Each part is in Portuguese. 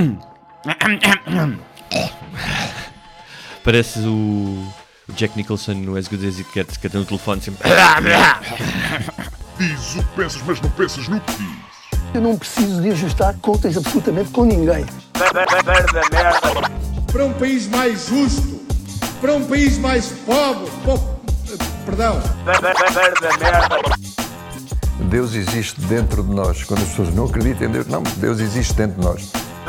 Parece o o Jack Nicholson no As Good As It Gets, que tem o telefone sempre. Diz o que pensas, mas não pensas no que diz. Eu não preciso de ajustar contas absolutamente com ninguém. para um país mais justo, para um país mais pobre, po- perdão, Deus existe dentro de nós. Quando as pessoas não acreditam em Deus, não, Deus existe dentro de nós.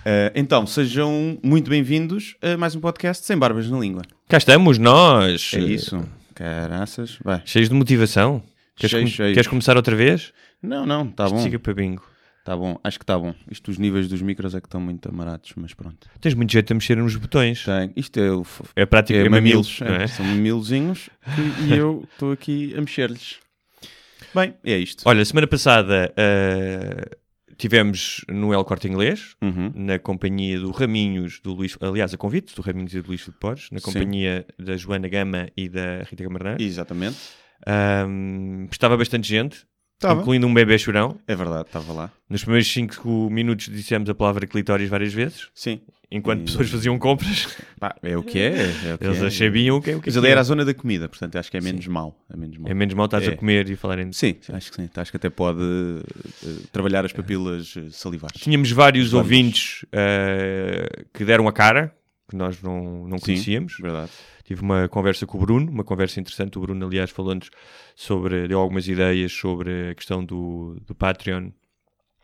Uh, então, sejam muito bem-vindos a mais um podcast Sem Barbas na Língua. Cá estamos nós. É isso. Caraças. Vai. Cheios de motivação. Queres, Cheios, com- cheios. queres começar outra vez? Não, não, tá Isto bom. Siga para bingo. Tá bom, acho que tá bom. Isto, os níveis dos micros é que estão muito amarados, mas pronto. Tens muito jeito a mexer nos botões. Tem. Isto é o. É prática é é mamilos. é, é? São mamilozinhos que- e eu estou aqui a mexer-lhes. Bem, é isto. Olha, semana passada ah, tivemos no El Corte Inglês, Uhum. na companhia do Raminhos, do Luís, aliás, a convite do Raminhos e do Luís Filipe Pores, na Sim. companhia da Joana Gama e da Rita Camarneiro. Exatamente. Ahm, estava bastante gente, Estava. incluindo um bebê chorão. É verdade, estava lá. Nos primeiros 5 minutos dissemos a palavra clitóris várias vezes, Sim. enquanto E- pessoas faziam compras. Pá, é o que é. é o que Eles é. sabiam o que é o que Mas é ali era a é. zona da comida, portanto acho que é menos mal. É menos mal. É menos mal estás É. a comer e falarem de Sim, acho que sim. Acho que até pode eh, trabalhar as papilas eh, salivares. Tínhamos vários Vamos. ouvintes eh, que deram a cara, que nós não, não Sim, conhecíamos. Verdade. Tive uma conversa com o Bruno, uma conversa interessante. O Bruno, aliás, falou-nos sobre, deu algumas ideias sobre a questão do, do Patreon,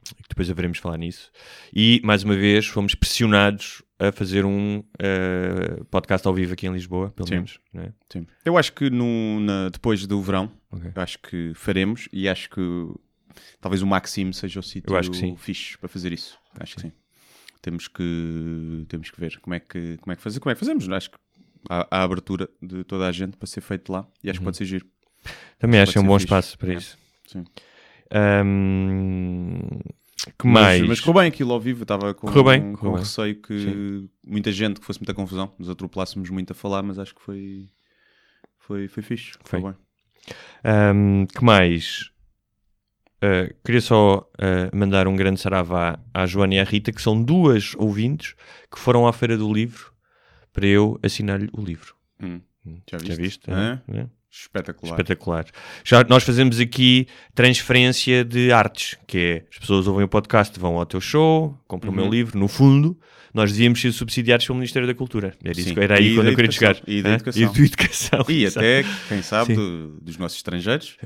que depois haveremos falar nisso. E, mais uma vez, fomos pressionados a fazer um eh, podcast ao vivo aqui em Lisboa, pelo Sim. menos. não é? Sim. Eu acho que no, na- depois do verão, Ok. eu acho que faremos e acho que talvez o Maxime seja o sítio sim. fixe para fazer isso. Acho que sim. Temos que, temos que ver como é que, como é que fazer, como é que fazemos. Acho que a abertura de toda a gente para ser feito lá e acho que pode ser giro. Também acho que é um bom fixe. espaço para É. isso. Sim. Ahm, que Mas, mais? mas correu bem aquilo ao vivo, estava com, Correu bem, com correu bem. receio que muita gente, que fosse muita confusão, nos atropelássemos muito a falar, mas acho que foi, foi, foi fixe. Foi. bem. Ahm, que mais? Ah, queria só ah, mandar um grande saravá à Joana e à Rita, que são duas ouvintes que foram à Feira do Livro para eu assinar-lhe o livro. Hum. Já viste? Já viste? É? Espetacular. Espetacular. Já nós fazemos aqui transferência de artes, que é as pessoas ouvem o podcast, vão ao teu show, compram o Uhum. meu livro. No fundo, nós devíamos ser subsidiados pelo Ministério da Cultura. Era, isso, Sim. era aí E quando eu queria chegar. E da educação. E educação. E até, quem sabe, Sim. do- dos nossos estrangeiros,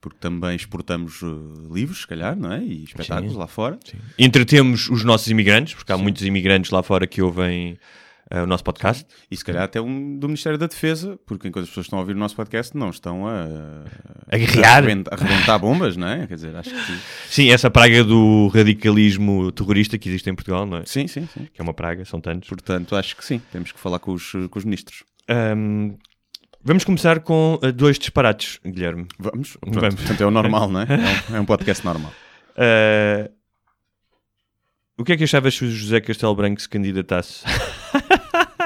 porque também exportamos uh, livros, se calhar, não é? E espetáculos Sim. lá fora. Entretemos os nossos imigrantes, porque há muitos imigrantes lá fora que ouvem ah, o nosso podcast. E se calhar até um do Ministério da Defesa, porque enquanto as pessoas estão a ouvir o nosso podcast, não estão a, A guerrear. a arrebentar bombas, não é? Quer dizer, acho que. Sim, essa praga do radicalismo terrorista que existe em Portugal, não é? Sim, sim, sim. Que é uma praga, são tantos. Portanto, acho que sim. Temos que falar com os, com os ministros. Ahm, vamos começar com ah, dois disparates, Guilherme. Vamos. Pronto, Vamos. Portanto, é o normal, não é? É um, é um podcast normal. Ah, o que é que achavas se o José Castelo Branco se candidatasse?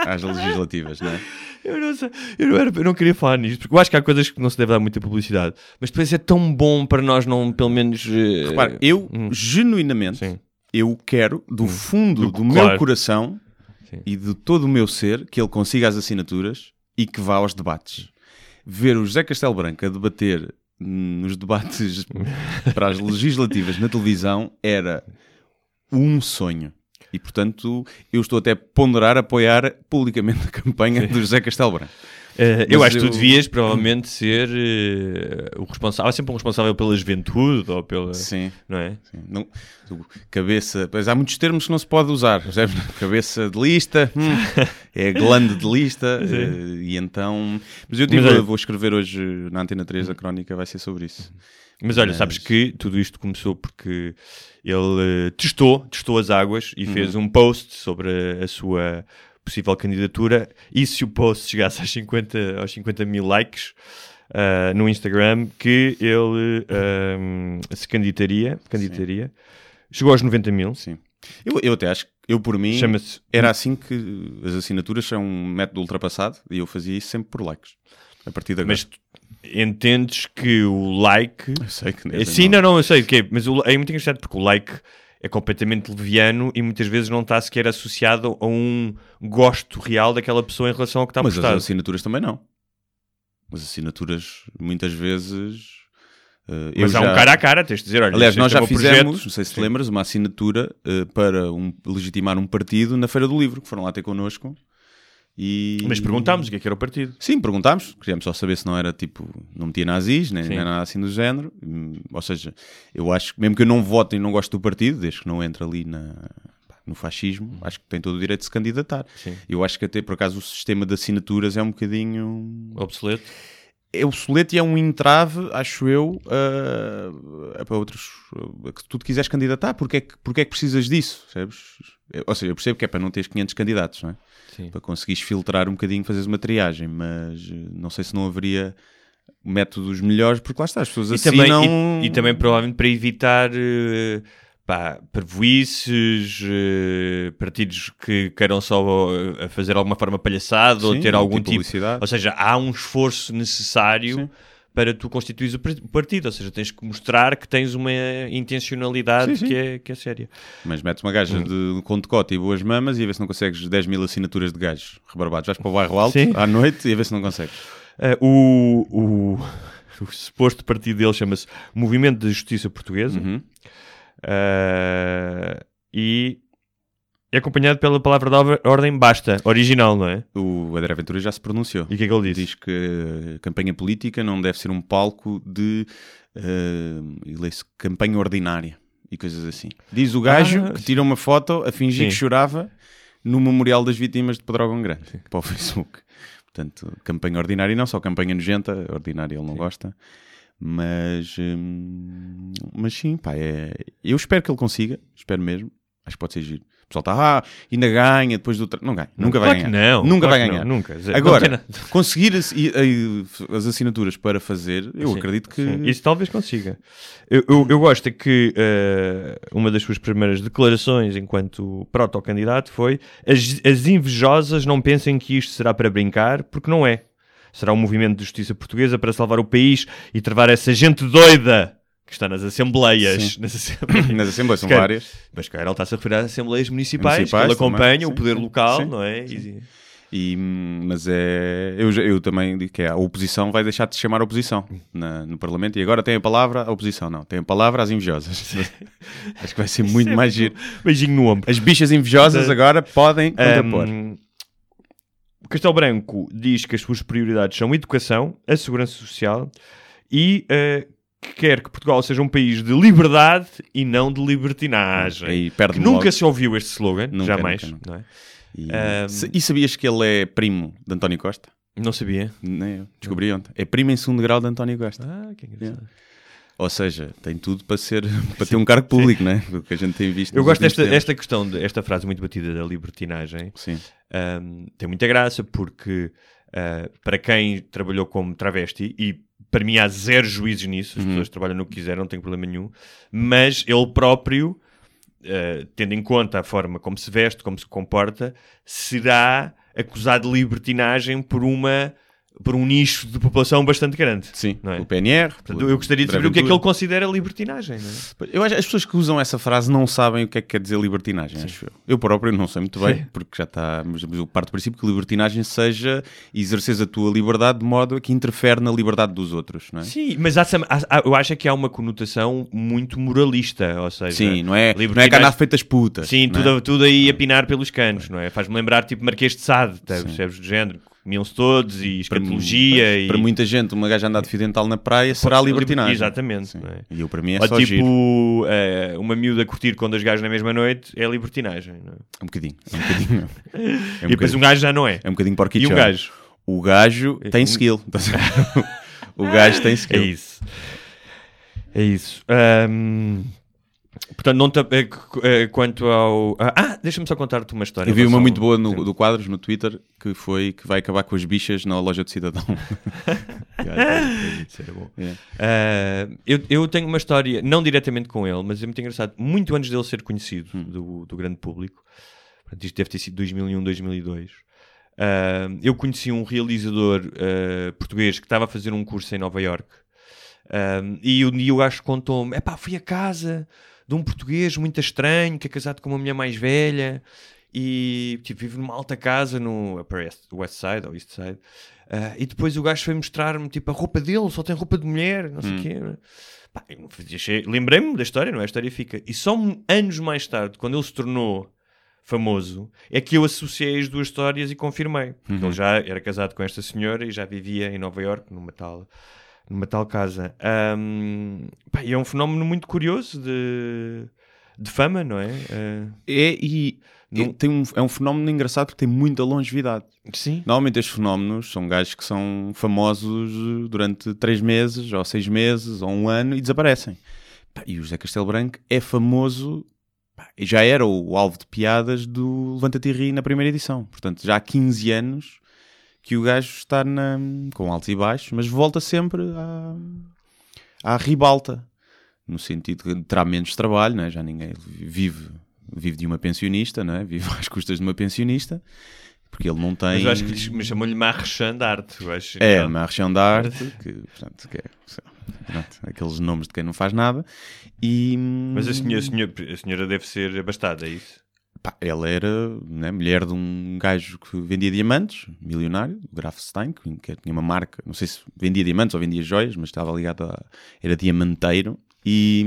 Às legislativas, não é? Eu não, sei, eu, não era- eu não queria falar nisto, porque eu acho que há coisas que não se deve dar muita publicidade, mas depois é tão bom para nós não, pelo menos. eh, Repare, eu hum. genuinamente Sim. eu quero do fundo Do- do, meu claro. coração Sim. e de todo o meu ser que ele consiga as assinaturas e que vá aos debates. Ver o José Castelo Branco a debater hum, nos debates para as legislativas na televisão era um sonho. E, portanto, eu estou até a ponderar apoiar publicamente a campanha do José Castelo Branco. Eh, eu acho que tu devias provavelmente ser eh, o responsável. Há sempre um responsável pela juventude ou pela. Sim. Não é? Sim, não- cabeça, pois há muitos termos que não se pode usar. Cabeça de lista, hum, é glande de lista, eh, e então. Mas eu digo, Mas olha- vou escrever hoje na Antena 3 a crónica, vai ser sobre isso. Mas olha, Mas- sabes que tudo isto começou porque ele eh, testou, testou as águas e Uhum. fez um post sobre a, a sua possível candidatura. E se o post chegasse aos 50, aos 50 mil likes ah, no Instagram, que ele ahm, se candidataria, candidataria. Chegou aos 90 mil. Sim. Eu, eu até acho que eu, por mim, era assim que as assinaturas são um método ultrapassado e eu fazia isso sempre por likes. A partir de agora. Mas entendes que o like. eu sei que É, Sim, não, não, eu sei o quê, mas o- é muito engraçado porque o like é completamente leviano e muitas vezes não está sequer associado a um gosto real daquela pessoa em relação ao que está Mas as postado. assinaturas também não. As assinaturas, muitas vezes. eu Mas há um já- cara a cara, tens de dizer, olha, Aliás, nós é o já fizemos, projeto. não sei se te Sim. lembras, uma assinatura eh, para um- legitimar um partido na Feira do Livro, que foram lá ter connosco. E... Mas perguntámos o que é que era o partido. Sim, perguntámos. Queríamos só saber se não era tipo, não metia nazis, nem, nem nada assim do género. Hum, Ou seja, eu acho que mesmo que eu não vote e não gosto do partido, desde que não entre ali na, no fascismo, acho que tem todo o direito de se candidatar. Sim. Eu acho que até por acaso o sistema de assinaturas é um bocadinho Obsoleto. é obsoleto e é um entrave, acho eu, para outros a que tu te quiseres candidatar. Porque é que, porque é que precisas disso? Eu- Ou seja, eu percebo que é para não teres 500 candidatos, não é? Sim. Para conseguires filtrar um bocadinho, fazeres uma triagem, mas eh, não sei se não haveria métodos melhores, porque lá está, as pessoas E assinam... também, e, e também provavelmente para evitar eh, pá, parvoices, eh, partidos que queiram só fazer alguma forma palhaçada ou Sim, ter algum tipo tipo. publicidade. Ou seja, há um esforço necessário Sim. Para tu constituires o par- o partido. Ou seja, tens que mostrar que tens uma intencionalidade Sim, sim. Que, é, que é séria. Mas metes uma gaja Hum. de com decote e boas mamas e a ver se não consegues 10 mil assinaturas de gajos rebarbados. Vais para o bairro alto Sim. à noite e a ver se não consegues. Eh, o, o, o suposto partido dele chama-se Movimento de Justiça Portuguesa. Uhum. Eh, e é acompanhado pela palavra de or- ordem basta, original, não é? O André Ventura já se pronunciou. E o que é que ele disse? Diz que a campanha política não deve ser um palco de uh, campanha ordinária e coisas assim. Diz o gajo Ah, que tira uma foto a fingir Sim. que chorava no Memorial das Vítimas de Pedrógão Grande para o Facebook. Portanto, campanha ordinária e não só campanha nojenta, ordinária ele não gosta. Mas, hum, mas sim, pá, é, eu espero que ele consiga, espero mesmo. Acho que pode ser giro. Pessoal está, ah, ainda ganha depois do. tra-" Não ganha, nunca vai Claro ganhar. não, nunca vai ganhar. não, nunca. Agora, conseguir as, as assinaturas para fazer, eu Sim, acredito que. sim, Isso talvez consiga. Eu, eu, eu gosto é que eh, uma das suas primeiras declarações enquanto protocandidato foi as, as invejosas não pensem que isto será para brincar, porque não é. Será um movimento de justiça portuguesa para salvar o país e travar essa gente doida que está nas assembleias. Sim. Nas assembleias. Nas assembleias são várias. Mas cara, ele está-se a referir às assembleias municipais, Municipais que ele também, acompanha, o sim, poder sim, local, sim, não é? E- E, mas é. Eu, eu também digo que é, a oposição vai deixar de se chamar oposição na- no Parlamento e agora tem a palavra a oposição. Não, tem a palavra às invejosas. Acho que vai ser muito mais giro. Beijinho no ombro. As bichas invejosas agora podem contrapor. Um, o Castelo Branco diz que as suas prioridades são educação, a segurança social e eh, que quer que Portugal seja um país de liberdade e não de libertinagem. Que perde nunca logo. se ouviu este slogan, Nunca, jamais. nunca, nunca. Não, é? E, Um, e sabias que ele é primo de António Costa? não sabia. Nem eu. Descobri ontem. É primo em segundo grau de António Costa. Ah, que engraçado. Ou seja, tem tudo para ser para ter um cargo público, né? O que a gente tem visto. Eu gosto desta tempos. esta questão, de, esta frase muito batida da libertinagem. Sim. Um, tem muita graça porque uh, para quem trabalhou como travesti e para mim há zero juízes nisso, as Uhum. pessoas trabalham no que quiserem, não tem problema nenhum, mas ele próprio, uh, tendo em conta a forma como se veste, como se comporta, será acusado de libertinagem por uma por um nicho de população bastante grande. Sim. Não é? O PNR. Portanto, eu gostaria de saber o que é que ele considera libertinagem. É? Eu acho que as pessoas que usam essa frase não sabem o que é que quer dizer libertinagem, acho eu. Eu próprio não sei muito bem, Sim. porque já está. Mas eu parto do princípio que libertinagem seja exerceres a tua liberdade de modo a que interfere na liberdade dos outros, não é? Sim, mas há, há- eu acho que há uma conotação muito moralista, ou seja, Sim, não é, não é libertinagem- canar feitas putas. Sim, não é? tudo, tudo aí a pinar pelos canos, não é? Faz-me lembrar tipo Marquês de Sade, tá, Sim. percebes do género? Comiam-se todos e escatologia para, e... para muita gente, uma gaja andar de fio dental na praia será Liber- libertinagem. Exatamente, é? E eu, para mim, é Ou só tipo eh, uma miúda curtir com dois gajos na mesma noite é libertinagem, é? Um bocadinho. É um bocadinho. É um e depois bocadinho. um gajo já não é. É um bocadinho e um porquichão. gajo. O gajo tem skill. o gajo tem É skill. isso. É isso. Ahm, portanto, não te, eh, eh, quanto ao. Ah, ah, deixa-me só contar-te uma história. Eu vi uma muito boa no, do Quadros no Twitter que foi que vai acabar com as bichas na loja de cidadão. É. Ah, eu, eu tenho uma história, não diretamente com ele, mas é muito engraçado. Muito antes dele ser conhecido Hum. do, do grande público, portanto, isto deve ter sido 2001, 2002. ah, eu conheci um realizador ah, português que estava a fazer um curso em Nova York e o, e o gajo contou-me: epá, fui a casa de um português muito estranho que é casado com uma mulher mais velha e tipo, vive numa alta casa no Upper West, Side ou East Side. Ah, e depois o gajo foi mostrar-me tipo, a roupa dele, só tem roupa de mulher, não sei o quê. Pá, eu não fazia cheio- Lembrei-me da história, não é? A história fica. E só anos mais tarde, quando ele se tornou famoso, é que eu associei as duas histórias e confirmei. Porque ele já era casado com esta senhora e já vivia em Nova York, numa tal, numa tal casa. Ahm, pá, é um fenómeno muito curioso de, de fama, não é? Ah, É, e Não- e tem um, é um fenómeno engraçado porque tem muita longevidade. sim. Normalmente estes fenómenos são gajos que são famosos durante três meses, ou seis meses, ou um ano e desaparecem. Pá, e o José Castelo Branco é famoso, e já era o alvo de piadas do Levanta-te e Ri na primeira edição. Portanto, já há 15 anos que o gajo está na- com altos e baixos, mas volta sempre à, à ribalta. No sentido que terá menos trabalho, não é? já ninguém vive, vive de uma pensionista, não é? vive às custas de uma pensionista, porque ele não tem. Mas eu acho que me chamou-lhe Marchand d'Arte. acho. É, Não. uma região da arte, que, portanto, que é, pronto, aqueles nomes de quem não faz nada. E, Mas a senhora, a, senhora, a senhora deve ser abastada, é isso? Pá, ela era né, mulher de um gajo que vendia diamantes, milionário, o Graf Stein, que tinha uma marca, não sei se vendia diamantes ou vendia joias, mas estava ligado a. era diamanteiro. E,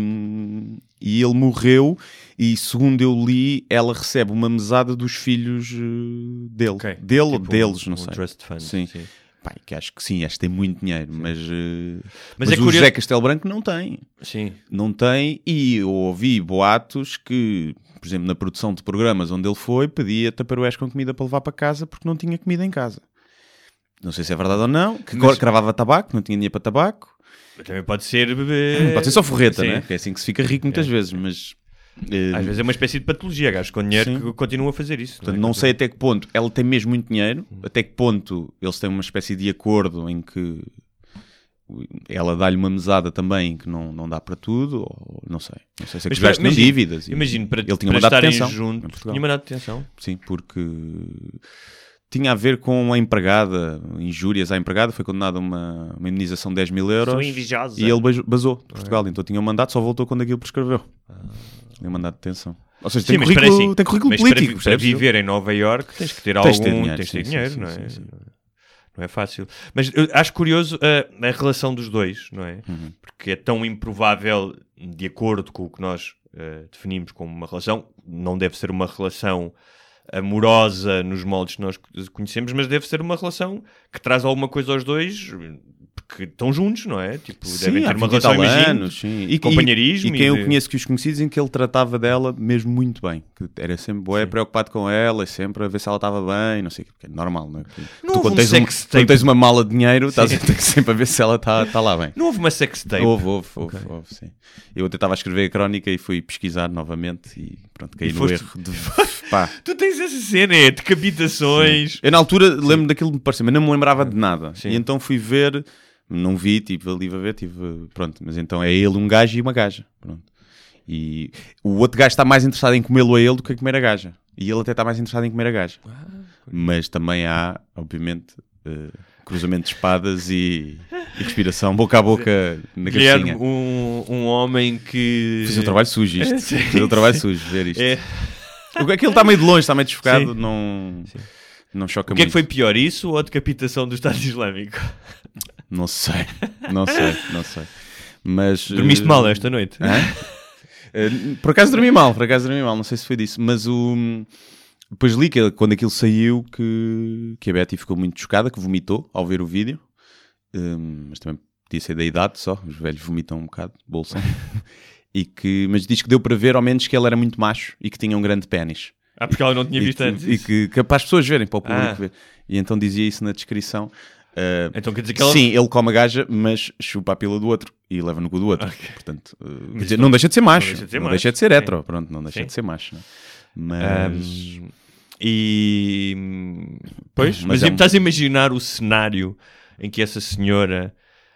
e ele morreu, e segundo eu li, ela recebe uma mesada dos filhos eh, dele. Ok. Dele ou Tipo deles, um- não um sei. trust fund, Sim. sim. Pá, que acho que sim, acho que tem muito dinheiro, mas, eh, Mas mas, é o curioso- José Castelo Branco não tem. Sim. Não tem, e eu ouvi boatos que, por exemplo, na produção de programas onde ele foi, pedia taparoés com comida para levar para casa porque não tinha comida em casa. Não sei se é verdade ou não, que Mas- cravava tabaco, não tinha dinheiro para tabaco. Também pode ser. Pode ser só forreta, sim. né? Que é assim que se fica rico muitas vezes, mas... eh, Às vezes é uma espécie de patologia, gajos com dinheiro Sim. que continuam a fazer isso. Portanto, é? não sei até que ponto ela tem mesmo muito dinheiro, até que ponto eles têm uma espécie de acordo em que ela dá-lhe uma mesada também que não, não dá para tudo, ou não sei. Não sei se é que têm imagina- dívidas. Imagino, para, ele tinha para mandado em juntos. Tinha mandado atenção. Sim, porque tinha a ver com a empregada, injúrias à empregada, foi condenada a uma, uma indenização de 10 mil euros. E ele bas- basou de Portugal, então tinha um mandato, só voltou quando aquilo prescreveu. Tinha mandado de detenção. Ou seja, tem Sim, mas para currículo, assim, tem currículo político. Para, para viver em Nova York tens que ter Tens algum. ter dinheiro, tens de ter dinheiro, sim, não é? Não é fácil. Mas eu acho curioso uh, a relação dos dois, não é? Uhum. Porque é tão improvável, de acordo com o que nós uh, definimos como uma relação, não deve ser uma relação amorosa nos moldes que nós conhecemos, mas deve ser uma relação que traz alguma coisa aos dois, porque estão juntos, não é? Tipo, devem Sim, ter há uma 20 e relação, anos, sim. E, companheirismo E, e quem eu de- conheço que os conheci dizem que ele tratava dela mesmo muito bem. Que era sempre bué, preocupado com ela sempre a ver se ela estava bem, não sei o quê. Porque é normal, não é? Que Não tu, quando, tens um- sex quando tape. tens uma mala de dinheiro, estás a ter sempre a ver se ela está tá lá bem. Não houve uma sextape. Houve, houve, houve, houve, sim. Eu até estava a escrever a crónica e fui pesquisar novamente e pronto, caí E no foste- erro de. Pá. Tu tens essa cena, é decapitações. Eu na altura lembro daquilo que me parecia, mas não me lembrava de nada. Sim. E então fui ver, não vi, tive ali a ver, tive, pronto, mas então é ele um gajo e uma gaja. Pronto. E o outro gajo está mais interessado em comê-lo a ele do que em comer a gaja. E ele até está mais interessado em comer a gaja. mas também há, obviamente, eh, cruzamento de espadas e, e respiração boca a boca na Guilherme, cabecinha. um, um homem que. Fiz o trabalho sujo isto. Sim, o trabalho sujo, ver isto. É. Aquilo está meio de longe, está meio desfocado, Sim. não, não choca O que é muito. que foi pior, isso ou a decapitação do Estado Islâmico? Não sei, não sei, não sei. Mas, Dormiste eh, mal esta noite? Eh, por acaso dormi mal, por acaso dormi mal, não sei se foi disso, mas o. Depois li que quando aquilo saiu que, que a Betty ficou muito chocada, que vomitou ao ver o vídeo, Hum, mas também podia ser da idade só, os velhos vomitam um bocado, bolsa. e que, mas diz que deu para ver ao menos que ele era muito macho e que tinha um grande pênis. Ah, porque ela não tinha E visto que, antes. e que, que é para as pessoas verem, para o público Ah. ver. E então dizia isso na descrição. Uh, Então quer dizer que ela. Sim, ele come a gaja, mas chupa a pila do outro e leva no cu do outro. Portanto, uh, quer dizer, não deixa de ser macho. deixa de ser não macho. deixa de ser Sim. hetero. Pronto, não deixa Sim. de ser macho. né? Mas. Ahm, e. Pois, Mas mas, é um- estás a imaginar o cenário em que essa senhora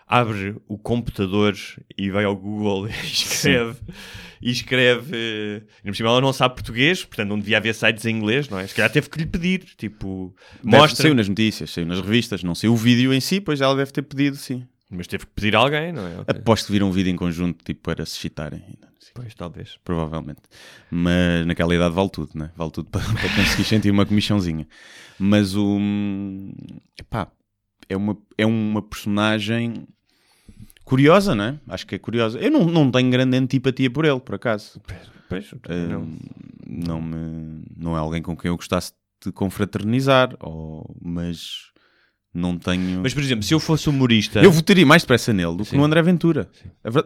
abre o computador e vai ao Google e escreve. E escreve. E por cima ela não sabe português, portanto não devia haver sites em inglês, não é? Se calhar teve que lhe pedir. Tipo, Deve- mostra. Saiu nas notícias, saiu nas revistas, não saiu o vídeo em si, pois ela deve ter pedido, sim. Mas teve que pedir a alguém, não é? Aposto que viram um vídeo em conjunto, tipo, para se excitarem. Pois, talvez. Provavelmente. Mas naquela idade vale tudo, né? Vale tudo para, para conseguir sentir uma comichãozinha. Mas o. Epá, é uma, é uma personagem curiosa, não é? Acho que é curiosa. Eu não, não tenho grande antipatia por ele, por acaso. Pois, Ah, não. não, me, não é alguém com quem eu gostasse de confraternizar, ou, mas não tenho. Mas, por exemplo, se eu fosse humorista. eu votaria mais depressa nele do que Sim. no André Ventura.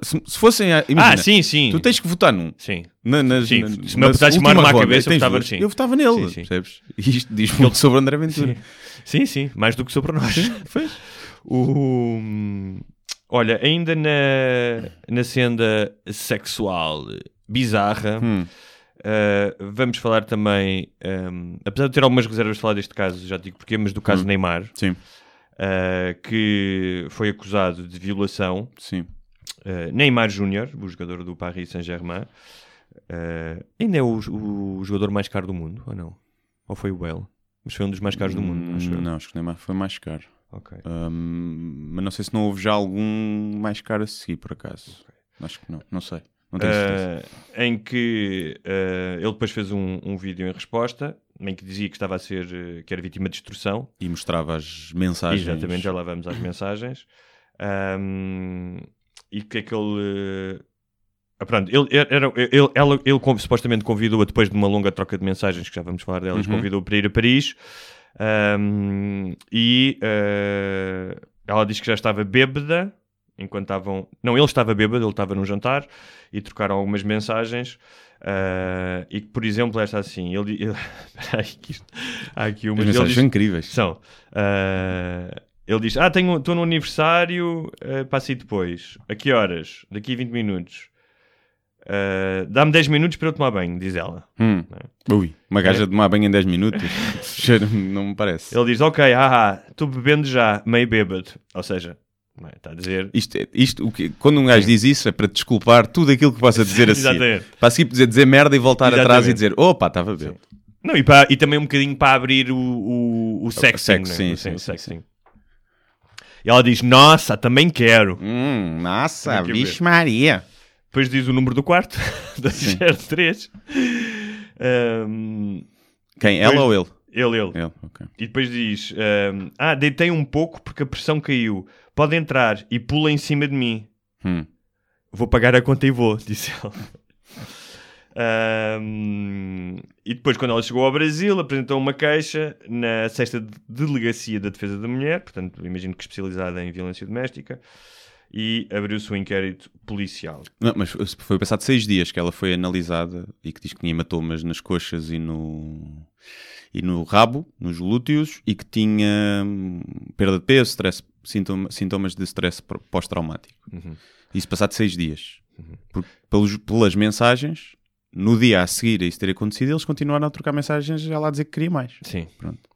Se, se fossem. Imagina, ah, sim, sim. Tu tens que votar num. Sim. Na, nas, Sim, na- se me apertasse uma arma à cabeça, eu votava sim. Eu votava nele, Sim, sim. percebes? E isto diz muito sobre André Ventura. Sim, sim, mais do que sobre nós. O... Olha, ainda na, na senda sexual bizarra, Hum. uh, vamos falar também, um, apesar de ter algumas reservas de falar deste caso, já digo porquê, mas do caso Hum. Neymar, uh, que foi acusado de violação. sim. Uh, Neymar Júnior, o jogador do Paris Saint-Germain, ainda é o, o jogador mais caro do mundo, ou não? Ou foi o Bale? Mas foi um dos mais caros do mundo, acho. Hum, Não, acho que o Neymar foi mais caro. Ok. Hum, mas não sei se não houve já algum mais caro a seguir, por acaso. Acho que não, não sei. Não tenho certeza. Uh, em que uh, ele depois fez um, um vídeo em resposta em que dizia que estava a ser que era vítima de extorsão. E mostrava as mensagens. Exatamente, já lá vamos às mensagens. Um, e que é que ele. uh, ah, pronto, ele, era, ele, ela, ele supostamente convidou-a depois de uma longa troca de mensagens, que já vamos falar delas, Uhum. convidou-a para ir a Paris. Um, e uh, ela diz que já estava bêbada enquanto estavam. Não, ele estava bêbado, ele estava num jantar e trocaram algumas mensagens. uh, e que, por exemplo, esta assim: ele. ele há aqui As umas. ele mensagens diz- são incríveis. são. ah, ele diz: Ah, estou no aniversário, uh, depois. A que horas? Daqui a 20 minutos. Ah, Dá-me 10 minutos para eu tomar banho, diz ela. Hum. Ui, uma gaja de tomar banho em 10 minutos. Não me parece. Ele diz: Ok, ah, estou bebendo já, meio bêbado. Ou seja, não é, está a dizer. Isto, é- isto, o que, quando um gajo diz isso é para desculpar tudo aquilo que possa dizer assim. Exatamente. Para seguir dizer, dizer merda e voltar atrás Exatamente. e dizer opa, estava bem. Não, e, para- e também um bocadinho para abrir o, o, o sexting. sexo, né? sim, O sim, sim, sexting. E ela diz: Nossa, também quero. Hum, nossa, vixe. Maria. Depois diz o número do quarto, 203. Um, Quem? Ela ou ele? ele, ele. Ele, ok. E depois diz: ehm, Ah, deitei um pouco porque a pressão caiu. Pode entrar e pula em cima de mim. Hum. Vou pagar a conta e vou, disse ele. Ehm, e depois, quando ela chegou ao Brasil, apresentou uma queixa na sexta Delegacia da Defesa da Mulher, portanto, imagino que especializada em violência doméstica, e abriu-se um inquérito policial. Não, mas foi passado seis dias que ela foi analisada e que diz que tinha hematomas nas coxas e no, e no rabo, nos glúteos, e que tinha hum, perda de peso, stress, sintoma- sintomas de stress pós-traumático. Isso passado seis dias. Por- pelos- pelas mensagens, no dia a seguir a isso ter acontecido, eles continuaram a trocar mensagens ela a dizer que queria mais. Sim. Pronto.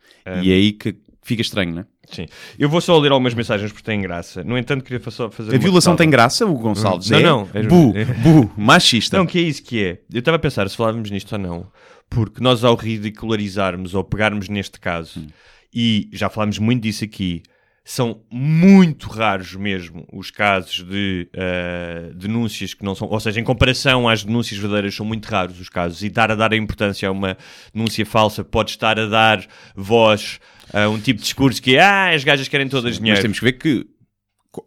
E é aí que fica estranho, não é? Sim. Eu vou só ler algumas mensagens porque têm graça. No entanto, queria só fazer A violação tem graça, o Gonçalves? Não, é? não, é- Bu, bu, machista. Não, que é isso que é. Eu estava a pensar se falávamos nisto ou não. Porque nós, ao ridicularizarmos ou pegarmos neste caso, Hum. e já falámos muito disso aqui, são muito raros mesmo os casos de ah, denúncias que não são, ou seja, em comparação às denúncias verdadeiras, são muito raros os casos. E estar a dar a importância a uma denúncia falsa pode estar a dar voz a um tipo de discurso que é ah, as gajas querem todas Mas dinheiro. temos que ver que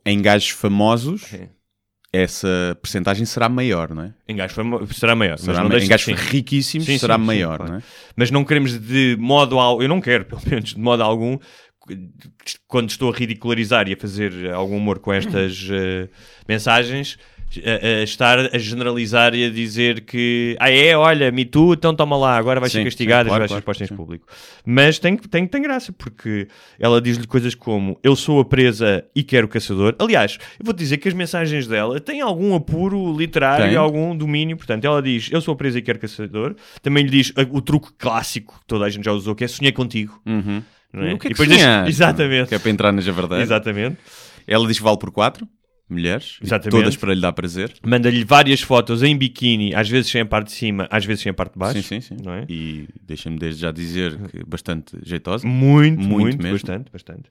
em gajos famosos Sim. essa percentagem será maior, não é? Em gajos será maior. mas Será não ma- em gajos sim. riquíssimos Sim, será sim, sim, maior, claro. não é? mas não queremos de modo algum, eu não quero, pelo menos de modo algum, quando estou a ridicularizar e a fazer algum humor com estas eh, mensagens, a, a estar a generalizar e a dizer que ah é, olha, me tu, então toma lá, agora vais Sim, ser castigada sim, e claro, vais ser claro, em público. Mas tem, tem, tem graça, porque ela diz-lhe coisas como eu sou a presa e quero o caçador. Aliás, eu vou dizer que as mensagens dela têm algum apuro literário Tem. e algum domínio. Portanto, ela diz eu sou a presa e quero caçador. Também lhe diz o truque clássico que toda a gente já usou, que é sonhei contigo. Uhum. É? O que é E que depois diz-? Exatamente. Que é para entrar na verdade. Exatamente. Ela diz que vale por quatro mulheres. Todas para lhe dar prazer. Manda-lhe várias fotos em biquíni, às vezes sem a parte de cima, às vezes sem a parte de baixo. Sim, sim, sim. Não é? E deixa-me desde já dizer que bastante jeitosa. Muito, Muito muito, mesmo. bastante, bastante.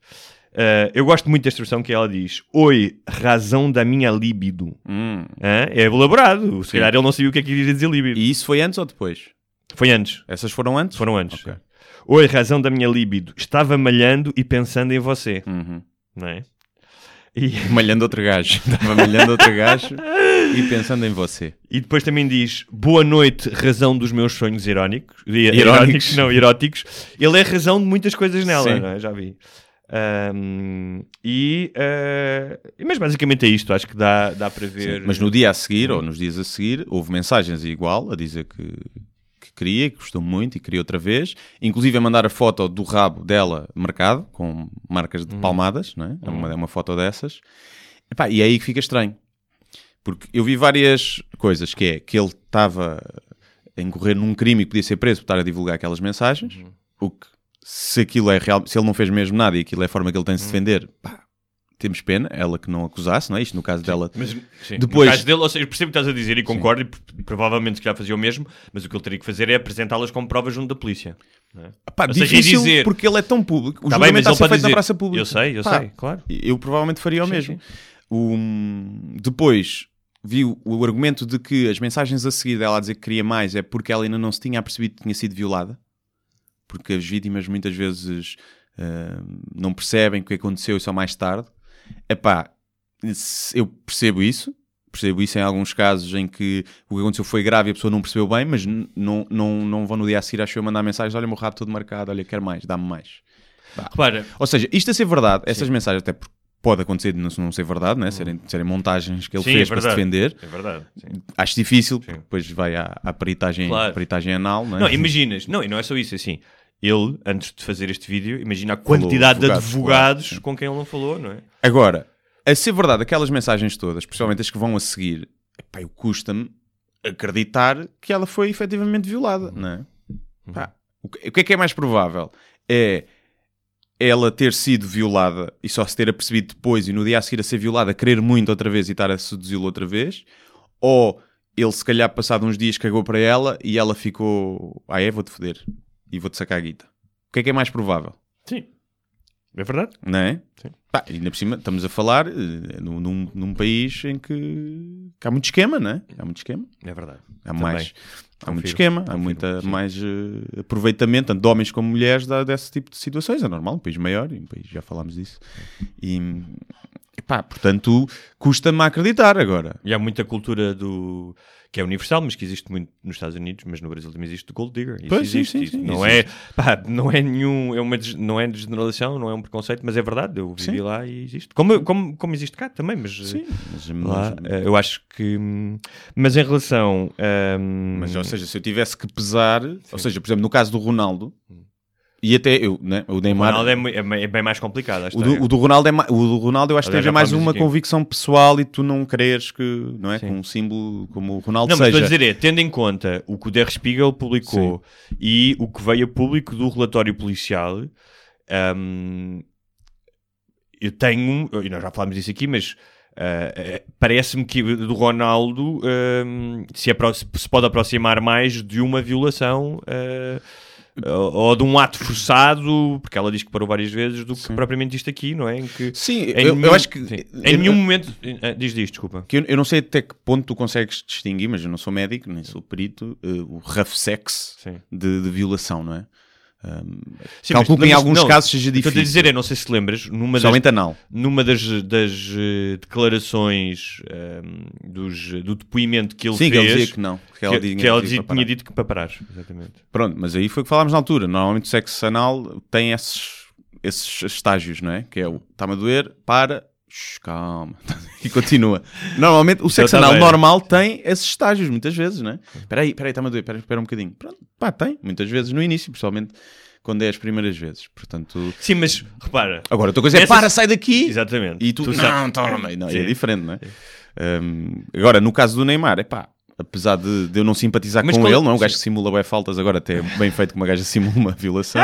Uh, eu gosto muito desta expressão que ela diz: Oi, razão da minha libido. Hum. É elaborado. Se Sim. calhar ele não sabia o que é que queria dizer libido. E isso foi antes ou depois? Foi antes. Essas foram antes? Foram antes. Ok. Oi, razão da minha libido. Estava malhando e pensando em você. Uhum. Não é? E, Malhando outro gajo. Estava malhando outro gajo e pensando em você. e depois também diz: Boa noite, razão dos meus sonhos irónicos. Irónicos. Não, eróticos. Ele é razão de muitas coisas nela, Sim. não é? Já vi. Ahm, e, ah, mas basicamente é isto, acho que dá, dá para ver. Sim, Mas no dia a seguir, ou nos dias a seguir, houve mensagens igual a dizer que queria, que gostou muito e queria outra vez. Inclusive a mandar a foto do rabo dela marcado, com marcas de palmadas, não é? É, uma, é uma foto dessas. Epá, e é aí que fica estranho. Porque eu vi várias coisas, que é que ele estava a incorrer num crime e podia ser preso por estar a divulgar aquelas mensagens. O que, se aquilo é real, se ele não fez mesmo nada e aquilo é a forma que ele tem de se defender, pá, temos pena, ela que não acusasse, não é? Isto no caso dela. Mas, sim, Depois- no caso dele, ou seja, eu percebo o que estás a dizer e concordo, e provavelmente se calhar fazia o mesmo, mas o que ele teria que fazer é apresentá-las como provas junto da polícia. é? Pá, Ou seja, difícil dizer- porque ele é tão público. O Tá bem, julgamento mas está ele feito na dizer- praça pública. Eu sei, eu Pá, sei, claro. Eu provavelmente faria o Sim, mesmo. sim. O, depois vi o, o argumento de que as mensagens a seguir dela a dizer que queria mais é porque ela ainda não se tinha apercebido que tinha sido violada. Porque as vítimas muitas vezes ah, não percebem o que aconteceu e só mais tarde. Epá, eu percebo isso. Percebo isso em alguns casos em que o que aconteceu foi grave e a pessoa não percebeu bem, mas não, não, não vão no dia a seguir, acho eu, mandar mensagens: olha, o meu rabo todo marcado, olha, quero mais, dá-me mais. Ou seja, isto a ser verdade, essas mensagens até porque pode acontecer de não, não ser verdade, né? serem, serem montagens que ele Sim, fez é para se defender. é verdade. sim. Acho difícil, Sim. depois vai à, à peritagem, Claro. peritagem anal, não é? Não, imaginas, não, e não é só isso, é assim. Ele, antes de fazer este vídeo, imagina a quantidade de advogados, claro, com quem ele não falou, não é? Agora, a ser verdade, aquelas mensagens todas, principalmente as que vão a seguir, epá, eu custa-me acreditar que ela foi efetivamente violada, não é? Pá, o, que, o que é que é mais provável? É ela ter sido violada e só se ter apercebido depois e no dia a seguir a ser violada, querer muito outra vez e estar a seduzi-lo outra vez? Ou ele, se calhar, passado uns dias, cagou para ela e ela ficou, ah é, vou-te foder e vou-te sacar a guita. O que é que é mais provável? Sim. É verdade? não é? Sim. Pá, e ainda por cima estamos a falar eh, num, num, país em que, que há muito esquema, não é? Há muito esquema. É verdade. Há Também. mais. Há muito esquema, há confirmo, muita sim. mais eh, aproveitamento, tanto de homens como mulheres, da, desse tipo de situações. É normal, um país maior, um país, já falámos disso. E, e pá, portanto, custa-me acreditar agora. E há muita cultura do que é universal, mas que existe muito nos Estados Unidos, mas no Brasil também existe o gold digger. Isso Pois, sim, existe. sim, isso sim, não existe. é, pá, não é nenhum, é uma des- não é de generalização, não é um preconceito, mas é verdade. Eu vivi Sim. lá e existe. Como, como, como existe cá também, mas Sim, mas, lá, mas- eh, eu acho que. hum, Mas em relação. hum, Mas, ou seja, se eu tivesse que pesar, ou seja, por exemplo, no caso do Ronaldo, e até eu, né, o o Neymar, Ronaldo é, é é bem mais complicado. O do, o do Ronaldo é o do Ronaldo eu acho que tem mais uma aqui. convicção pessoal e tu não queres que, não é, Sim. com um símbolo como o Ronaldo Não, mas estou a seja. dizer é, tendo em conta o que o Der Spiegel publicou e o que veio a público do relatório policial, hum, eu tenho, e nós já falámos disso aqui, mas eh, parece-me que do Ronaldo hum, se, se pode aproximar mais de uma violação ah, ou de um ato forçado, porque ela diz que parou várias vezes, do que propriamente isto aqui, não é? Em que, Sim, em eu, nenhum- eu acho que sim, eu- em nenhum momento. ah, diz disto, desculpa. que eu, eu não sei até que ponto tu consegues distinguir, mas eu não sou médico, nem sou perito, eh, o rough sex de, de violação, não é? Um, Sim, calculo que em alguns não, casos seja que eu estou a difícil. dizer é, não sei se lembras, numa das, Somente anal. numa das, das eh, declarações ehm, dos, do depoimento que ele Sim, que fez, ele dizia que não. Que que- tinha, que ela dizia tinha dito que para parar. Exatamente. Pronto, mas aí foi o que falámos na altura. Normalmente o sexo anal tem esses, esses estágios, não é? Que é o está-me a doer, para calma. E continua. Normalmente, o sexo tá anal normal tem esses estágios, muitas vezes, né? Espera aí, espera aí, está-me a doer, espera, espera um bocadinho. Pronto, pá, tem, muitas vezes no início, principalmente quando é as primeiras vezes. Portanto, Sim, mas repara. agora outra coisa é, Nessas- para, sai daqui. Exatamente. E tu, Tu não, sabes- toma. Não, é diferente, não é? Um, agora, no caso do Neymar, é pá, apesar de, de eu não simpatizar Mas com qual- ele, não é um gajo que simula bem faltas, agora até bem feito que uma gaja simula uma violação,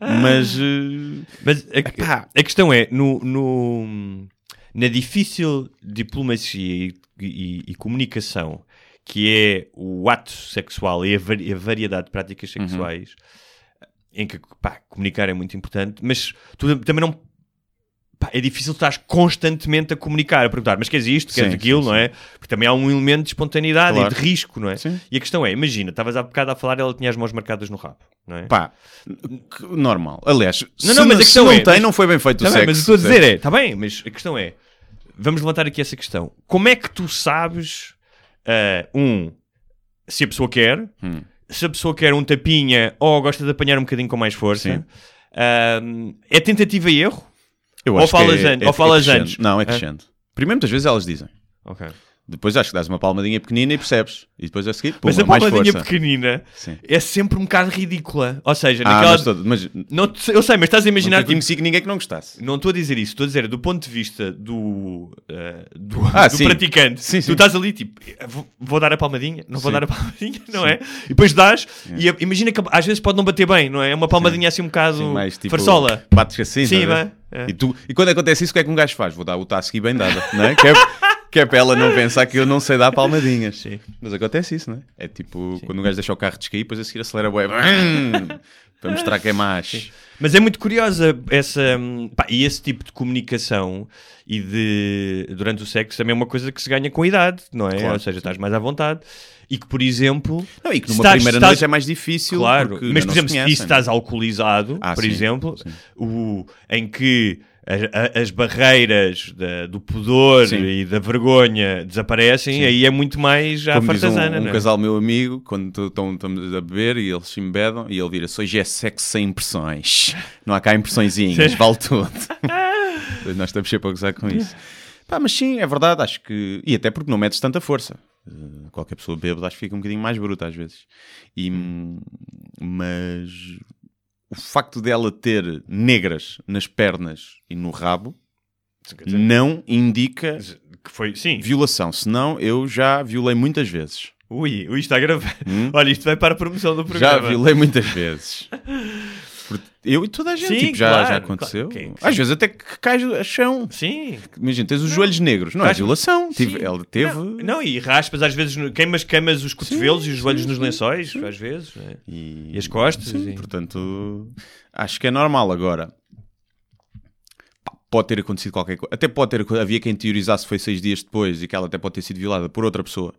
mas eh, Mas a, a questão é, no, no- na difícil diplomacia e, e- e comunicação que é o ato sexual e a, vari- a variedade de práticas Uhum. sexuais, em que pá, comunicar é muito importante, mas tu também não. Pá, é difícil estar constantemente a comunicar, a perguntar, mas queres isto, queres Sim, aquilo, sim, não é? Porque também há um elemento de espontaneidade Claro. e de risco, não é? Sim. E a questão é, imagina, estavas há bocado a falar ela tinha as mãos marcadas no rabo, não é? pá, normal. Aliás, Não, se não, mas a questão não é- tem, mas- não foi bem feito Tá o bem, sexo. mas o que estou a dizer é, está bem, mas a questão é, vamos levantar aqui essa questão. Como é que tu sabes, ah, um, se a pessoa quer, Hum. se a pessoa quer um tapinha ou gosta de apanhar um bocadinho com mais força, ah, é tentativa e erro? Eu Ou acho que falas é- antes- é- ou falas é. Não, é Ah. crescente. Primeiro, muitas vezes elas dizem. Ok. Depois acho que dás uma palmadinha pequenina e percebes. E depois a seguir, puma, Mas a palmadinha pequenina Sim. é sempre um bocado ridícula. Ou seja, Ah, naquela... mas, todo- mas Não, eu sei, mas estás a imaginar... nunca conheci ninguém que não gostasse. Não estou a dizer isso, estou a dizer do ponto de vista do, eh, do, Ah, do praticante. Sim, sim. Tu estás ali tipo, vou, vou dar a palmadinha, não vou Sim. dar a palmadinha, não é? E depois dás, e imagina que às vezes pode não bater bem, não é? É uma palmadinha assim um bocado Sim, mais tipo, farsola. Bates assim, Sim, vai, é. E, tu, e quando acontece isso, o que é que um gajo faz? Vou dar o tasco bem dada, não é? Que é, que é para ela não pensar que eu não sei dar palmadinhas. Sim. Mas acontece isso, não é? É tipo, quando um gajo deixa o carro descair, depois a seguir acelera bué, para mostrar que é mais. Mas é muito curiosa essa. pá, e esse tipo de comunicação e de. durante o sexo também é uma coisa que se ganha com a idade, não é? Claro, Ou seja, estás mais à vontade. E que, por exemplo. Não, e que numa estás- primeira estás- noite é mais difícil. Claro, mas por exemplo, se estás alcoolizado, Ah, por sim, exemplo, sim. O, em que a- a- as barreiras da- do pudor Sim. e da vergonha desaparecem, aí é muito mais já Como um, fartazana, um não é? casal meu amigo, quando estamos a beber e eles se embedam, e ele vira: Hoje é sexo sem impressões. Não há cá impressõezinhas, vale tudo. Nós estamos sempre a gozar com isso. Pá, mas sim, é verdade, acho que. E até porque não metes tanta força. Eh, Qualquer pessoa bêbada acho que fica um bocadinho mais bruta às vezes. E, hum, mas o facto dela ter negras nas pernas e no rabo não indica Que foi, sim. violação. Senão eu já violei muitas vezes. Ui, ui, está a gravar. Hum? Olha, isto vai para a promoção do Já programa. violei muitas vezes. Eu e toda a gente, Sim, tipo, já, claro, já aconteceu. claro, que- Às vezes até que cais a chão. Sim. Imagina, tens os joelhos negros. Não é Faz- violação. Tive- Sim. ela teve. Não, não, e raspas às vezes, queimas, queimas os cotovelos e os joelhos nos lençóis, às vezes. não é? E, E as costas, Sim, e- portanto, acho que é normal agora. Pode ter acontecido qualquer coisa. Até pode ter. Havia quem teorizasse foi seis dias depois e que ela até pode ter sido violada por outra pessoa.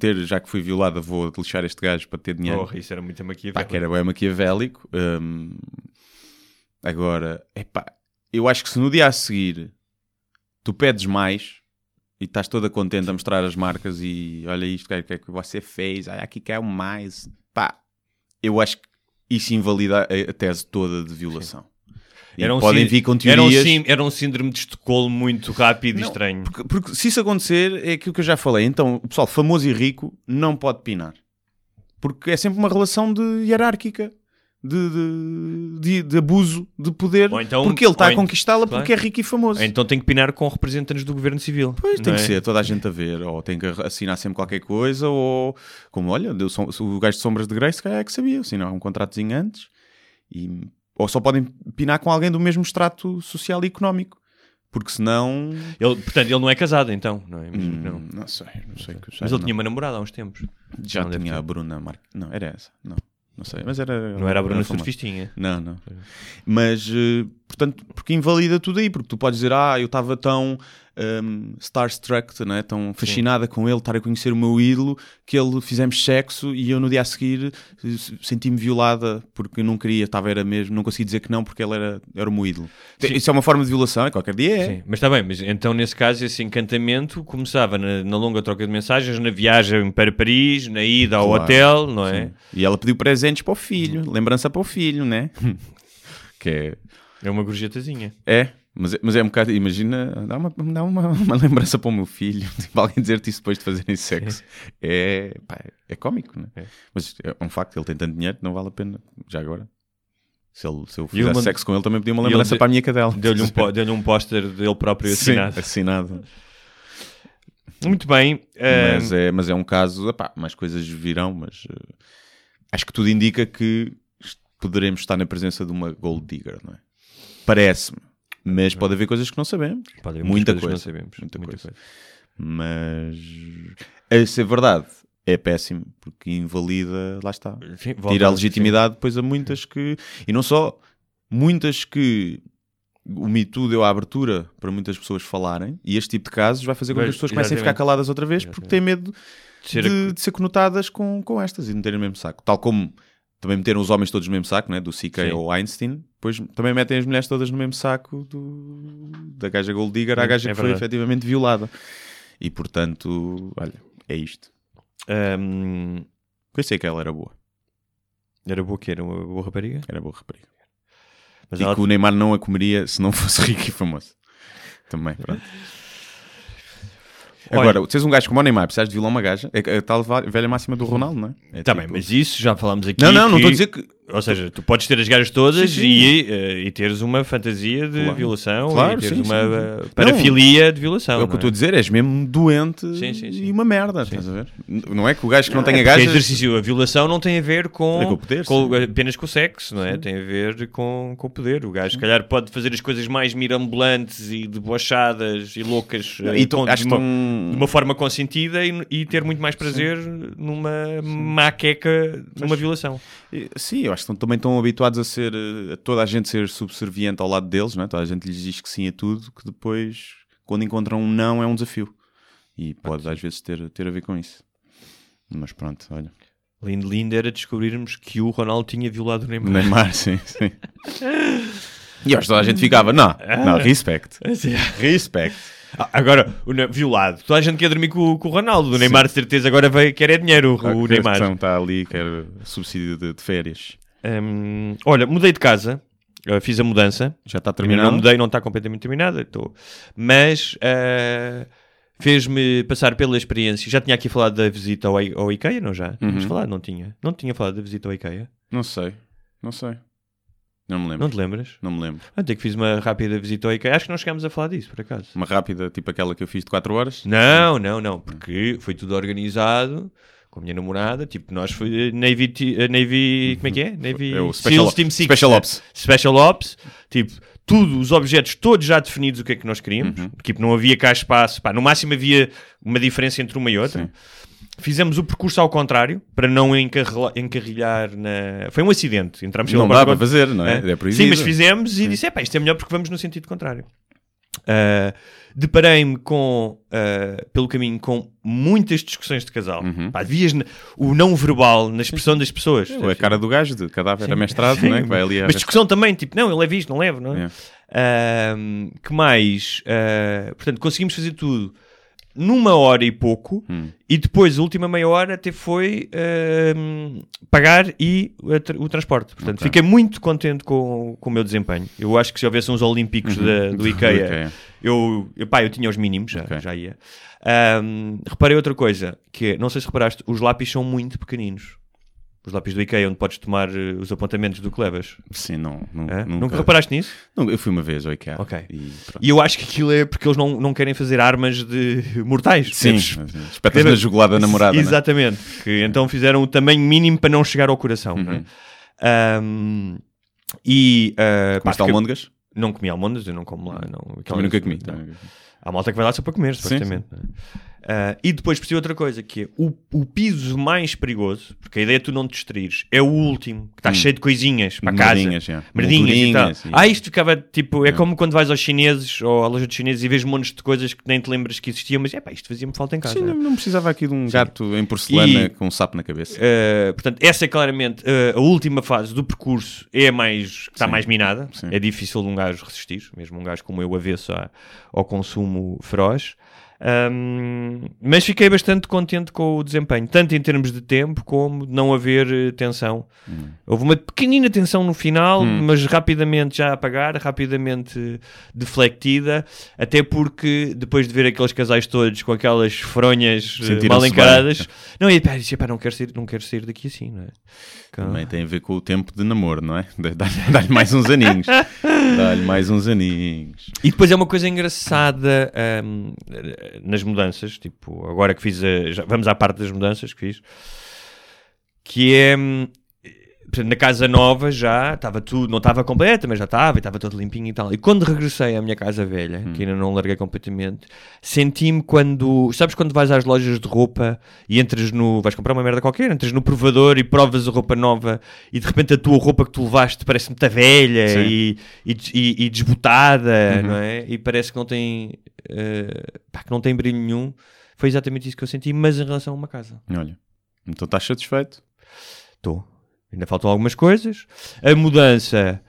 Ter, já que fui violada, vou lixar este gajo para ter dinheiro. Porra, isso era muito maquiavélico. Pá, que era bem maquiavélico. Hum, agora, epá, eu acho que se no dia a seguir tu pedes mais e estás toda contente a mostrar as marcas e olha isto, o que é que é que você fez, olha aqui quer mais, pá, eu acho que isso invalida a, a tese toda de violação. E Era um podem vir com era um, teorias. sim- era um síndrome de Estocolmo muito rápido e Não, estranho. Porque, porque se isso acontecer, é aquilo que eu já falei. Então, o pessoal famoso e rico não pode pinar. Porque é sempre uma relação de hierárquica, de, de, de- de abuso de poder. Então- porque ele está a en- conquistá-la claro. porque é rico e famoso. Então tem que pinar com representantes do governo civil. Pois, tem não que é? ser toda a gente a ver, ou tem que assinar sempre qualquer coisa, ou como olha, deu som- o gajo de sombras de Grace, se calhar é que sabia, assinar um contratozinho antes, e, ou só podem pinar com alguém do mesmo extrato social e económico, porque senão. Ele, portanto, ele não é casado, então. Não, é? Hum, não. não sei, não sei. que Mas ele não. tinha uma namorada há uns tempos. Já Não tinha a Bruna Mar... Não, era essa. Não, não sei. Mas era. Não era a Bruna. Surfistinha. Não, não. Mas, eh, portanto, porque invalida tudo aí. Porque tu podes dizer, ah, eu estava tão um, starstruck, né? tão fascinada com ele, estar a conhecer o meu ídolo, que ele fizemos sexo e eu no dia a seguir senti-me violada porque não queria, estava era mesmo, não consegui dizer que não porque ele era, era o meu ídolo. Sim. Isso é uma forma de violação, é qualquer dia é. Sim, mas está bem, mas então nesse caso esse encantamento começava na, na longa troca de mensagens, na viagem para Paris, na ida ao Claro, hotel, não é? Sim. E ela pediu presentes para o filho, lembrança para o filho, né? que é É uma gorjetazinha. É, Mas, é- mas é um bocado, imagina, dá uma, dá uma, uma lembrança para o meu filho, tipo, alguém dizer-te isso depois de fazerem sexo. É, pá, é cómico, né? É. Mas é um facto, ele tem tanto dinheiro, não vale a pena, já agora. Se, ele, se eu fizesse sexo com ele, também podia uma lembrança de- para a minha cadela. Deu-lhe um, deu-lhe um póster dele próprio Sim, assinado. assinado. Muito bem. eh, Mas, é, mas é um caso, epá, mais coisas virão, mas eh, acho que tudo indica que poderemos estar na presença de uma gold digger, não é? Parece-me. Mas pode haver coisas que não sabemos. pode haver muita coisa. que não sabemos. Muita Muita coisa. coisa. Mas a ser verdade é péssimo porque invalida, lá está, Enfim, volta tira a legitimidade depois a muitas que, e não só, muitas que o Me Too deu a abertura para muitas pessoas falarem e este tipo de casos vai fazer com que as pessoas comecem a ficar caladas outra vez porque têm medo de ser de, a- de ser conotadas com, com estas e de meterem no mesmo saco. Tal como também meteram os homens todos no mesmo saco, né? do CK Sim. ou Einstein, depois também metem as mulheres todas no mesmo saco do, da gaja Gold Digger à É- gaja é que foi verdade. efetivamente violada. E portanto, olha, é isto. Ahm, Pensei que ela era boa. era boa que era uma boa rapariga. Era boa rapariga. Mas e ela que o Neymar não a comeria se não fosse rico e famoso. Também, pronto. Agora, tens um gajo como o Neymar, precisas de violar uma gaja, é a tal velha máxima do Ronaldo, não é? É Tá tipo- bem, mas isso já falámos aqui. Não, não, não que- estou a dizer que. Ou seja, tu podes ter as gajas todas Sim, sim. E, eh, e teres uma fantasia de Claro. violação Claro, e teres sim, uma eh, parafilia de violação. É o que eu não estou a dizer, és mesmo doente e uma merda, estás a ver? Não é que o gajo que não tenha Porque gajas... exercício, a violação não tem a ver com, É com poder, com- apenas com o sexo, não é? Tem a ver com, com o poder. O gajo, se calhar, pode fazer as coisas mais mirambulantes e debochadas e loucas eh, E com- de, uma, de uma forma consentida e, e ter muito mais prazer numa maqueca, numa violação. Sim, eu acho que também estão habituados a ser... eh, a toda a gente ser subserviente ao lado deles, não é? Toda a gente lhes diz que sim a tudo, que depois, quando encontram um não, é um desafio. E pode às vezes ter, ter a ver com isso. Mas pronto, olha. Lindo, lindo era descobrirmos que o Ronaldo tinha violado o Neymar. Neymar, sim, sim. E eu acho que toda a gente ficava, não, não, respect. Respect. Ah, Agora, o Ne- violado. Toda a gente quer dormir com, com o Ronaldo. O Neymar, de certeza, agora vai, quer é dinheiro. O, o Neymar. Está tá ali, quer subsídio de, de férias. Hum, olha, mudei de casa. Uh, fiz a mudança. Já está Ainda terminado. Não mudei, não está completamente terminada. Estou. Mas uh, fez-me passar pela experiência. Já tinha aqui falado da visita ao, I- ao IKEA, não já? Uhum. falado, não tinha? Não tinha falado da visita ao IKEA? Não sei, não sei. Não me lembro. Não te lembras? Não me lembro. Até que fiz uma rápida visita ao IKEA. Acho que não chegámos a falar disso, por acaso. Uma rápida, tipo aquela que eu fiz de 4 horas. Não, não, não, porque foi tudo organizado com a minha namorada, tipo, nós foi Navy, T- eh, Navy, como é que é? Navy É o Special, Seals Team. Special Ops. Special Ops, tipo, tudo, os objetos todos já definidos o que é que nós queríamos, Uhum. tipo, não havia cá espaço, pá, no máximo havia uma diferença entre uma e outra. Sim. Fizemos o percurso ao contrário, para não encarrila- encarrilhar na... Foi um acidente, entramos Não dá para fazer, não é? é? É proibido. Sim, mas fizemos e disse: é pá, isto é melhor porque vamos no sentido contrário. Ah, Deparei-me com, ah, pelo caminho, com muitas discussões de casal. Uhum. Pá, vias o não verbal na expressão das pessoas. Ou é a cara do gajo, de cadáver Sim. amestrado, Sim, não é? Que vai ali a Mas discussão também, tipo, não, eu levo isto, não levo, não é? É. Ahm, que mais? Portanto, conseguimos fazer tudo numa hora e pouco, Hum. e depois, a última meia hora, até foi ahm, pagar e tra- o transporte. Portanto, Ok. fiquei muito contente com, com o meu desempenho. Eu acho que se houvesse uns Olímpicos da- do, IKEA, Eu, eu, pá, eu tinha os mínimos, já, Ok. já ia. Ahm, reparei outra coisa, que não sei se reparaste, os lápis são muito pequeninos. Os lápis do IKEA, onde podes tomar eh, os apontamentos do que levas. Sim, não. não Hã? nunca, Nunca reparaste nisso? Não, eu fui uma vez ao IKEA. Ok. E. E eu acho que aquilo é porque eles não, não querem fazer armas de mortais. Sim, espetas na jugular da namorada. não é? Exatamente. Que então fizeram o tamanho mínimo para não chegar ao coração. é? Uhum. Ahm, e uh, Comeste almôndegas? não comi almôndegas, eu não como lá. Não, Também nunca comi. não. Há malta que vai lá só para comer, Sim, supostamente. não é? Ah, e depois percebi outra coisa, que é o, o piso mais perigoso, porque a ideia é tu não te distraires, é o último, que está Hum. cheio de coisinhas para casa. Merdinhas, e tal. E- Ah, isto ficava tipo, é como quando vais aos chineses ou à loja de chineses e vês montes de coisas que nem te lembras que existiam, mas é pá, isto fazia-me falta em casa. Sim, não, não precisava aqui de um gato em porcelana E- com um sapo na cabeça. Uh, portanto, essa é claramente uh, a última fase do percurso, é mais que está Sim. mais minada. Sim. É difícil de um gajo resistir, mesmo um gajo como eu, avesso a- ao consumo feroz. Um, mas fiquei bastante contente com o desempenho, tanto em termos de tempo como de não haver eh, tensão. Houve uma pequenina tensão no final, mas rapidamente já a apagar, rapidamente deflectida, até porque depois de ver aqueles casais todos com aquelas fronhas eh, mal bem. encaradas, não, e pá, disse, "Epá, não, quero sair, não quero sair daqui assim, não é? Também tem a ver com o tempo de namoro, não é? Dá-lhe mais uns aninhos. Dá-lhe mais uns aninhos. E depois é uma coisa engraçada hum, nas mudanças, tipo, agora que fiz a, já- vamos à parte das mudanças que fiz, que é hum, portanto, na casa nova já estava tudo, não estava completa, mas já estava, e estava tudo limpinho e tal. E quando regressei à minha casa velha, que ainda não larguei completamente, senti-me quando, sabes quando vais às lojas de roupa e entras no, vais comprar uma merda qualquer, entras no provador e provas a roupa nova e de repente a tua roupa que tu levaste parece muito velha e, e, e- e desbotada, não é? E parece que não tem, eh, pá, que não tem brilho nenhum. Foi exatamente isso que eu senti, mas em relação a uma casa. Olha, então estás satisfeito? Estou. Ainda faltam algumas coisas. A mudança,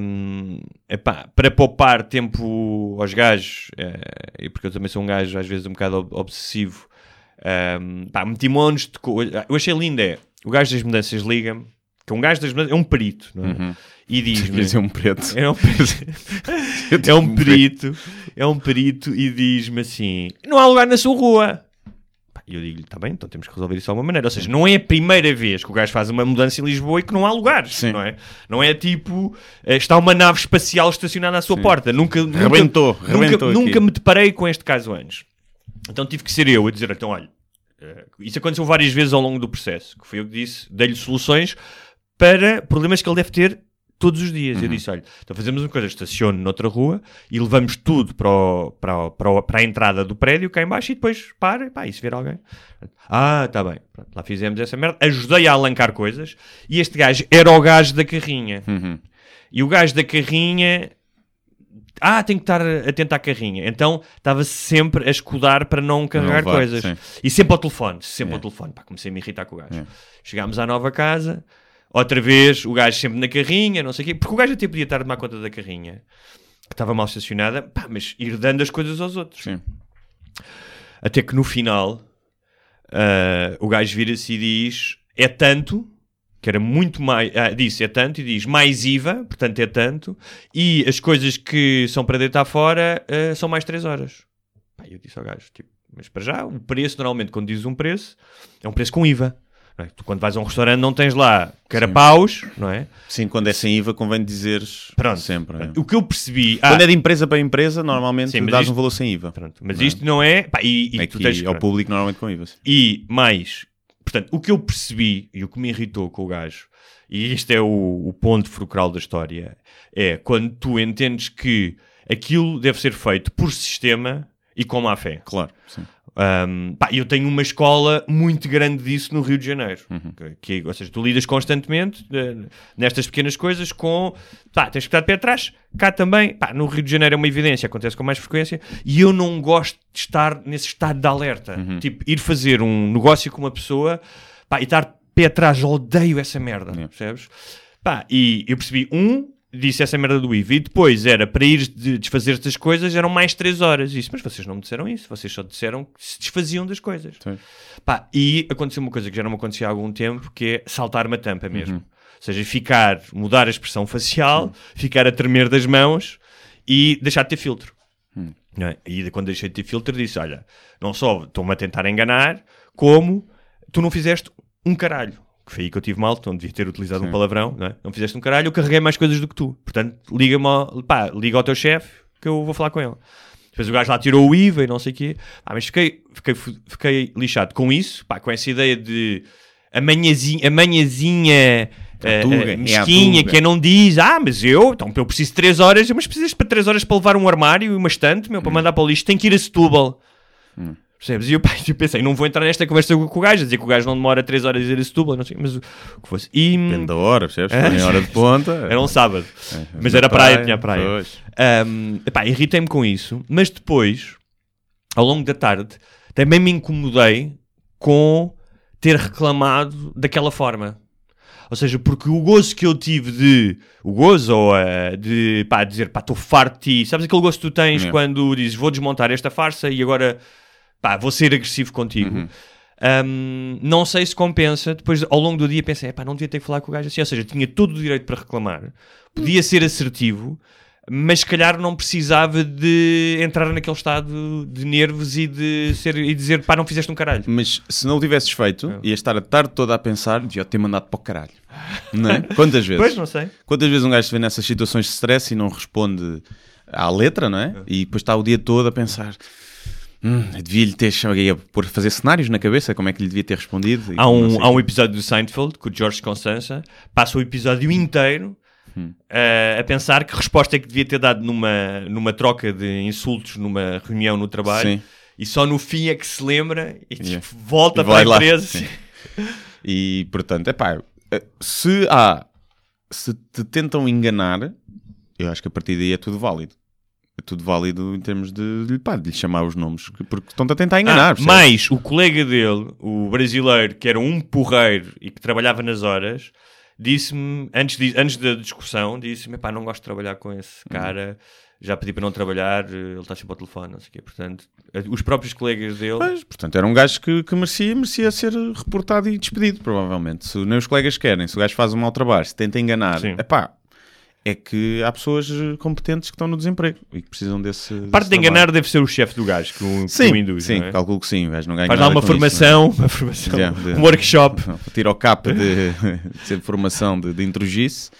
hum, epá, para poupar tempo aos gajos, eh, e porque eu também sou um gajo às vezes um bocado ob- obsessivo, hum, pá, meti montes de coisas. Eu achei lindo é, o gajo das mudanças liga-me, que é um gajo das mudanças, é um perito, não é? E diz-me... Dizer, um preto. É um, é um perito, é um perito e diz-me assim: não há lugar na sua rua. E eu digo-lhe: está bem, então temos que resolver isso de alguma maneira. Ou seja, não é a primeira vez que o gajo faz uma mudança em Lisboa e que não há lugares, Sim. não é? Não é tipo, eh, está uma nave espacial estacionada à sua porta. Nunca, nunca, Rebentou, nunca, rebentou aqui. nunca me deparei com este caso antes. Então tive que ser eu a dizer: então, olha, eh, isso aconteceu várias vezes ao longo do processo, que foi eu que disse, dei-lhe soluções para problemas que ele deve ter todos os dias. Uhum. Eu disse, olha, então fazemos uma coisa, estaciono noutra rua e levamos tudo para, o- para, o- para, o- para a entrada do prédio cá em baixo e depois para, e pá, e se alguém. Ah, está bem. Pronto, lá fizemos essa merda. Ajudei a alancar coisas e este gajo era o gajo da carrinha. Uhum. E o gajo da carrinha... Ah, tenho que estar atento à carrinha. Então estava sempre a escudar para não carregar levar, coisas. sim. E sempre ao telefone, sempre É. ao telefone. Pá, comecei a me irritar com o gajo. Chegámos à nova casa, outra vez o gajo sempre na carrinha, não sei o quê, porque o gajo até podia estar a tomar conta da carrinha, que estava mal estacionada, pá, mas ir dando as coisas aos outros. Sim. Até que no final ah, o gajo vira-se e diz: é tanto, que era muito mais. Ah, disse é tanto, e diz mais IVA, portanto é tanto, e as coisas que são para deitar fora ah, são mais 3 horas. Pá, eu disse ao gajo: tipo, mas para já, o preço, normalmente, quando dizes um preço, é um preço com IVA. É? Tu, quando vais a um carapaus não tens lá carapaus, não é? Sim, quando é sem IVA convém dizeres Pronto. sempre. é. O que eu percebi. ah, Quando é de empresa para empresa, normalmente Sim, dás isto- um valor sem IVA. pronto, mas Não é? isto não é. Pá, e, e Aqui tens, ao pronto. público normalmente com IVA. sim. E mais, portanto, o que eu percebi e o que me irritou com o gajo, e este é o, o ponto fulcral da história, é quando tu entendes que aquilo deve ser feito por sistema e com má fé. Claro, sim. Um, pá, eu tenho uma escola muito grande disso no Rio de Janeiro. Uhum. Que, que- ou seja, tu lidas constantemente eh, nestas pequenas coisas com. Pá, tens que estar de pé atrás. Cá também. Pá, no Rio de Janeiro é uma evidência, acontece com mais frequência. E eu não gosto de estar nesse estado de alerta. Uhum. Tipo, ir fazer um negócio com uma pessoa pá, e estar pé atrás. Odeio essa merda. Yeah. Percebes? Pá, e eu percebi, um, disse essa merda do IVA, e depois era para ir de- desfazer estas coisas, eram mais 3 horas. Isso, mas vocês não me disseram isso, vocês só disseram que se desfaziam das coisas. Pá, e aconteceu uma coisa que já não me acontecia há algum tempo, que é saltar uma tampa mesmo. Ou seja, ficar, mudar a expressão facial, ficar a tremer das mãos e deixar de ter filtro. Não é? E quando deixei de ter filtro, disse: Olha, não só estão-me a tentar enganar, como tu não fizeste um caralho. Que foi aí que eu tive mal, então devia ter utilizado um palavrão, não é? Não fizeste um caralho, eu carreguei mais coisas do que tu. Portanto, liga-me ao, pá, liga ao teu chefe que eu vou falar com ele. Depois o gajo lá tirou o IVA e não sei o quê. Ah, mas fiquei, fiquei, fiquei lixado com isso, pá, com essa ideia de a manhãzinha, a manhãzinha eh, tuga, eh, é mesquinha tuga. que não diz, ah, mas eu, então eu preciso de 3 horas, mas precisas para 3 horas para levar um armário e uma estante, meu, para mandar para o lixo, tem que ir a Setúbal. Percebes? E eu, eu pensei, não vou entrar nesta conversa com, o gajo, a dizer que o gajo não demora 3 horas a ir a Setúbal, não sei, mas o que fosse. E, Depende da hora, percebes? For em hora de ponta. era um sábado, mas na era praia, tinha praia. pois. Um, irritei-me com isso, mas depois, ao longo da tarde, também me incomodei com ter reclamado daquela forma. Ou seja, porque o gozo que eu tive de. O gozo ou a, de pá, dizer pá, estou farto de ti. Sabes aquele gozo que tu tens Yeah. quando dizes vou desmontar esta farsa e agora pá, vou ser agressivo contigo. Uhum. Um, não sei se compensa. Depois, ao longo do dia, pensei, pá, não devia ter que falar com o gajo assim. Ou seja, tinha todo o direito para reclamar, podia ser assertivo, mas se calhar não precisava de entrar naquele estado de nervos e de ser e dizer, pá, não fizeste um caralho. Mas se não o tivesses feito, É. ia estar a tarde toda a pensar, devia ter mandado para o caralho. Não é? Quantas vezes? Pois, não sei. Quantas vezes um gajo se vê nessas situações de stress e não responde à letra, não é? E depois está o dia todo a pensar. Hum, devia-lhe ter chamado a pôr fazer cenários na cabeça, como é que lhe devia ter respondido. Há um, há um episódio do Seinfeld com o George Constanza, passa o episódio inteiro Hum. eh, a pensar que resposta é que devia ter dado numa, numa troca de insultos numa reunião no trabalho Sim. e só no fim é que se lembra e tipo, Yeah. volta E para a empresa. E portanto, é pá, se há, se te tentam enganar, eu acho que a partir daí é tudo válido. É tudo válido em termos de, de, pá, de lhe chamar os nomes, que- porque estão-te a tentar enganar. Ah, mas o colega dele, o brasileiro, que era um porreiro e que trabalhava nas horas, disse-me, antes, de- antes da discussão, disse-me, pá, não gosto de trabalhar com esse Uhum. cara, já pedi para não trabalhar, eh, ele está sempre ao telefone, não sei o quê. Portanto, eh, os próprios colegas dele... Pois, portanto, era um gajo que, que merecia, merecia ser reportado e despedido, provavelmente. Se nem os colegas querem, se o gajo faz um mau trabalho, se tenta enganar, é pá, é que há pessoas eh, competentes que estão no desemprego e que precisam desse. Parte desse de enganar trabalho. deve ser o chefe do gajo que o, que Sim, o induz, sim, é? calculo que sim. Gajo não ganha Faz lá uma com isso, é? formação, uma formação, Yeah, de- um workshop. Tira o capa de, de ser formação de, de intrugice,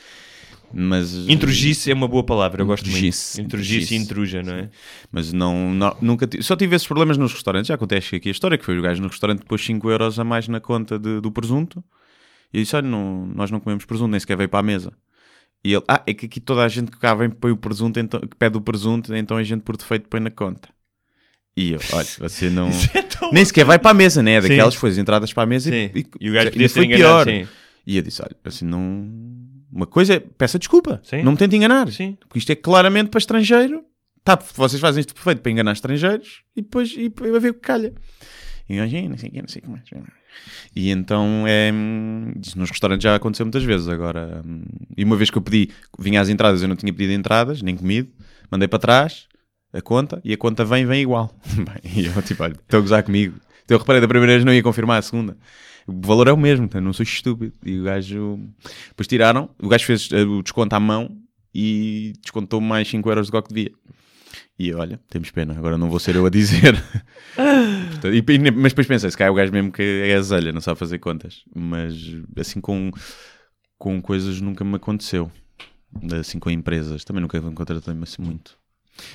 mas. Intrugice é uma boa palavra, eu gosto Intrugice, muito. Intrugice e intruja, não é? Mas não, não- nunca tive, só tive esses problemas nos restaurantes. Já acontece aqui a história que foi o gajo no restaurante pôs 5 euros a mais na conta de- do presunto e disse: Olha, não, nós não comemos presunto, nem sequer veio para a mesa. E ele: Ah, é que aqui toda a gente que cá vem põe o presunto, então, que pede o presunto, então a gente por defeito põe na conta. E eu: Olha, você não. nem sequer vai para a mesa, né? É Sim. daquelas foi entradas para a mesa Sim. e, E o gajo podia ser enganado, pior. sim. E eu disse: Olha, assim não. Uma coisa é, peça desculpa, Sim. não me tente enganar. Sim. Porque isto é claramente para estrangeiro. Tá, vocês fazem isto perfeito para enganar estrangeiros e depois e, vai ver o que calha. E eu, "Ai, não sei o que, não sei o que mais. E então, é, nos restaurantes já aconteceu muitas vezes. Agora, e uma vez que eu pedi, vinha às entradas, eu não tinha pedido entradas, nem comido, mandei para trás a conta e a conta vem, vem igual. E eu, tipo, olha, estou a gozar comigo. Então eu reparei da primeira vez, não ia confirmar a segunda. O valor é o mesmo, então não sou estúpido. E o gajo, depois tiraram, o gajo fez eh, o desconto à mão e descontou mais 5 euros do que devia. E olha, temos pena, agora não vou ser eu a dizer. Portanto, e- e- mas depois pensei, se calhar o gajo mesmo que é azelha, não sabe fazer contas. Mas assim com, com coisas nunca me aconteceu. Assim com empresas, também nunca contratei-me assim muito.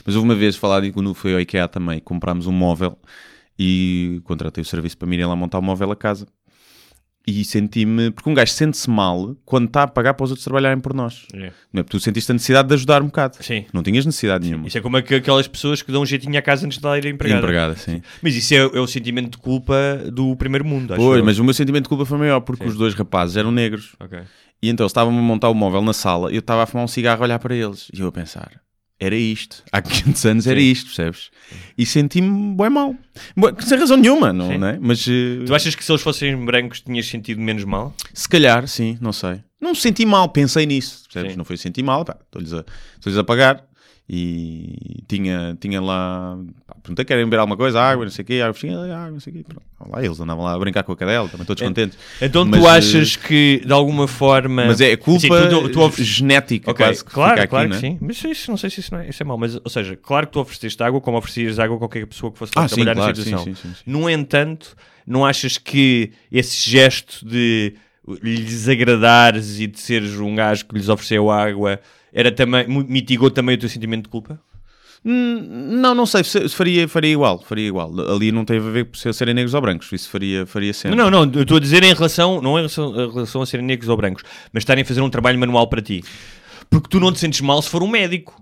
Mas houve uma vez falar de quando fui ao IKEA também, comprámos um móvel e contratei o serviço para me irem lá montar o móvel a casa. E senti-me, porque um gajo sente-se mal quando está a pagar para os outros trabalharem por nós. É. Não é? Porque tu sentiste a necessidade de ajudar um bocado. Sim. Não tinhas necessidade nenhuma. Isso é como aqu- aquelas pessoas que dão um jeitinho à casa antes de lá ir empregada. Empregada, sim. Mas isso é, é o sentimento de culpa do primeiro mundo, acho Pois, eu. mas o meu sentimento de culpa foi maior porque Sim. os dois rapazes eram negros. Ok. E então eles estavam a montar o móvel na sala e eu estava a fumar um cigarro a olhar para eles. E eu a pensar, era isto. Há 500 anos era Sim. isto, percebes? E senti-me bem mal. Sem razão nenhuma, não, Sim. né? Mas eh, Tu achas que se eles fossem brancos tinhas sentido menos mal? se calhar, sim, não sei. Não senti mal, pensei nisso, percebes? Sim. Não foi sentir mal, estou-lhes a, estou-lhes a pagar. E tinha, tinha lá, pá, perguntei, querem beber alguma coisa, água, não sei o quê, água, sim, água, não sei o quê. Pronto. Lá eles andavam lá a brincar com a cadela, também todos contentes. Então Mas, tu eh, achas que de alguma forma. Mas é culpa Assim, tu- tu genética Ok, quase que claro, aqui, claro né? que sim. Mas isso, não sei se isso, é, isso é mau. Mas, ou seja, claro que tu ofereceste água como oferecias água a qualquer pessoa que fosse lá Ah, sim, trabalhar claro, na sim, situação. sim, sim, sim. No entanto, não achas que esse gesto de lhes agradares e de seres um gajo que lhes ofereceu água era também, mitigou também o teu sentimento de culpa? Hum, Não, não sei, se- se faria, faria igual, faria igual. Ali não teve a ver com se serem negros ou brancos, isso faria, faria sempre. Não, não, eu estou a dizer em relação, não em relação, em relação a serem negros ou brancos, mas estarem a fazer um trabalho manual para ti. Porque tu não te sentes mal se for um médico.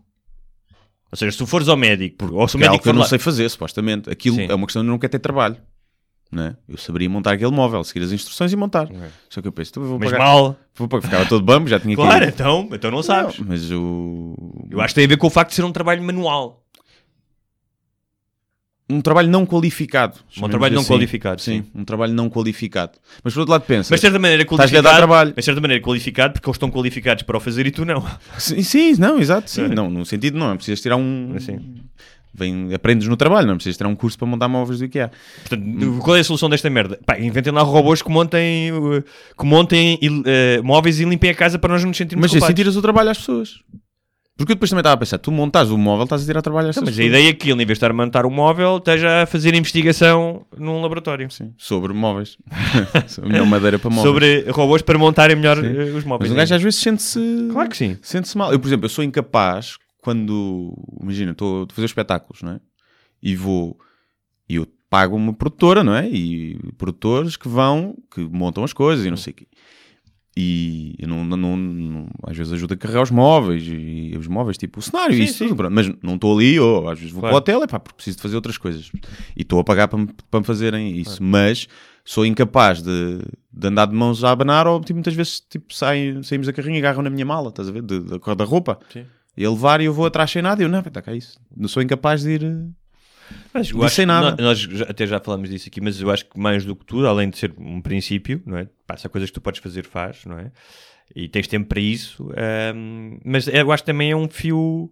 Ou seja, se tu fores ao médico, ou se o Que é algo médico que eu não lá- sei fazer, supostamente. Aquilo Sim. é uma questão de não quer ter trabalho. Né? Eu saberia montar aquele móvel, seguir as instruções e montar. Só que eu penso, tu vou Mas pagar. mal. Vou pagar, ficava todo bambo, já tinha que Claro, ir. então, então não sabes. Não, mas o. Eu acho que tem a ver com o facto de ser um trabalho manual. um trabalho não qualificado. Um trabalho não assim. qualificado, sim. um trabalho não qualificado. Mas por outro lado pensa, Mas de certa maneira a qualificado. dar trabalho. Mas de certa maneira qualificado porque eles estão qualificados para o fazer e tu não. sim, sim, não, exato, sim, não, no sentido não, é precisas tirar um, Assim. Vem, aprendes no trabalho, não é precisas tirar um curso para montar móveis do IKEA. Portanto, qual é a solução desta merda? Pá, inventem lá robôs que montem, uh, que montem uh, móveis e limpem a casa para nós não nos sentirmos Mas assim culpados. tiras o trabalho às pessoas. Porque eu depois também estava a pensar, tu montas o móvel, estás a tirar trabalho às Não, pessoas. mas a ideia é que ele, em vez de estar a montar um móvel, esteja a fazer investigação num laboratório. Sim, sobre móveis. melhor madeira para móveis. Sobre robôs para montarem melhor uh, os móveis. Mas um gajo às vezes sente-se. Claro que sim. Sente-se mal. Eu, por exemplo, eu sou incapaz quando. Imagina, estou a fazer espetáculos, não é? E vou. E eu pago uma produtora, não é? E produtores que vão, que montam as coisas e não sei o quê. E eu não, não, não- às vezes ajuda a carregar os móveis e os móveis, tipo o cenário, Sim, isso sim. tudo, pronto. mas não estou ali, ou às vezes vou Claro. para o hotel, epá, porque preciso de fazer outras coisas e estou a pagar para, me- para me fazerem isso, mas sou incapaz de, de andar de mãos a abanar ou tipo, muitas vezes tipo, saem, saímos da carrinha e agarram na minha mala, estás a ver, de- da cor da roupa Sim. Ele levar e eu vou atrás sem nada e eu não, está cá isso, não sou incapaz de ir eh, Mas eu acho que nada. nó- Nós já- até já falamos disso aqui, mas eu acho que mais do que tudo, além de ser um princípio, não é? Há coisas que tu podes fazer, faz, não é? E tens tempo para isso. ahm, mas eu acho que também é um fio.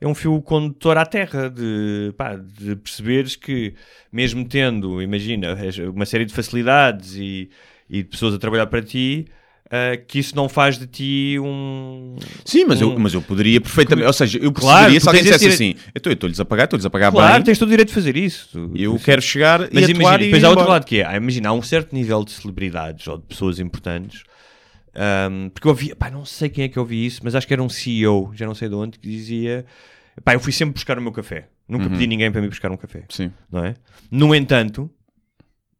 É um fio condutor à terra de, pá, de perceberes que, mesmo tendo, imagina, uma série de facilidades e, e de pessoas a trabalhar para ti, ah, que isso não faz de ti um. Sim, mas, eu, um- mas eu poderia perfeitamente, ou seja, eu Claro, perceberia se alguém dissesse assim, então eu estou-lhes a pagar, estou-lhes a pagar Claro, bem, tens todo o direito de fazer isso. Tu- eu tu- quero chegar Mas e atuar imagina, e depois ir há outro lado que é, ah, imagina, há um certo nível de celebridades ou de pessoas importantes, ahm, porque eu ouvi, pá, não sei quem é que eu ouvi isso, mas acho que era um CEO, já não sei de onde, que dizia, pá, eu fui sempre buscar o meu café, nunca Uhum. pedi ninguém para me buscar um café, Sim. não é? No entanto,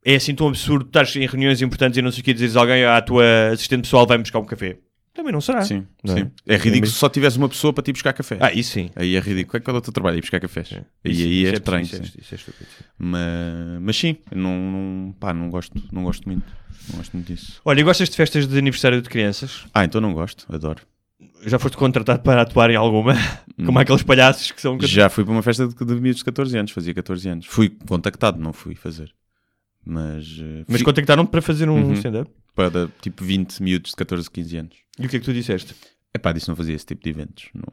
é assim tão absurdo estás em reuniões importantes e não sei o que dizes a alguém, ah, a tua assistente pessoal vai-me buscar um café. Também não será. Sim, Não é? sim. É ridículo se só tivesse uma pessoa para te ir buscar café. Ah, isso sim. Aí é ridículo. Qual é o teu trabalho? Ir buscar cafés. Isso- E aí isso é estranho. Isso é, isso é estúpido. sim. Mas, mas sim, não, não, pá, não gosto, não gosto muito. Não gosto muito disso. Olha, e gostas de festas de aniversário de crianças? Ah, então não gosto, adoro. Já foste contratado para atuar em alguma? Como aqueles palhaços que são... Já fui para uma festa de, de de 14 anos, fazia 14 anos. Fui contactado, não fui fazer. Mas, eh, Mas fui contactaram-te para fazer um Uhum. stand-up? para tipo 20 miúdos de 14, 15 anos. E o que é que tu disseste? Epá, disse que não fazia esse tipo de eventos. Não,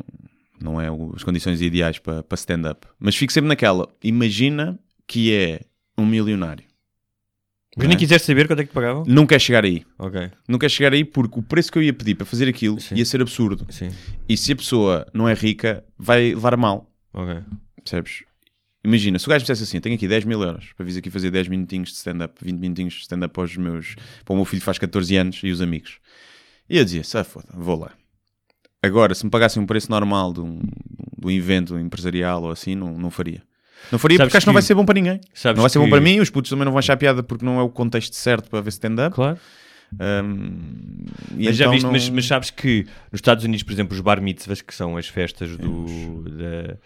não é o- as condições ideais para, para stand-up. Mas fico sempre naquela. Imagina que é um milionário. Mas nem é? quiseste saber quanto é que te pagavam? Não quer chegar aí. Ok, Não quer chegar aí porque o preço que eu ia pedir para fazer aquilo Sim. ia ser absurdo. sim, E se a pessoa não é rica, vai levar mal. ok. Percebes? Imagina, se o gajo me dissesse assim: tenho aqui 10 mil euros para vir aqui fazer 10 minutinhos de stand-up, 20 minutinhos de stand-up para os meus. para o meu filho que faz 14 anos e os amigos. E eu dizia: se foda, vou lá. Agora, se me pagassem um preço normal de um, de um evento empresarial ou assim, não, não faria. Não faria Sabes porque acho que não vai ser bom para ninguém. Não vai ser bom para mim, os putos também não vão achar piada porque não é o contexto certo para ver stand-up. Claro. Um, Mas já então viste, não- mas, mas sabes que nos Estados Unidos, por exemplo, os bar mitzvahs, que são as festas do, da, eh,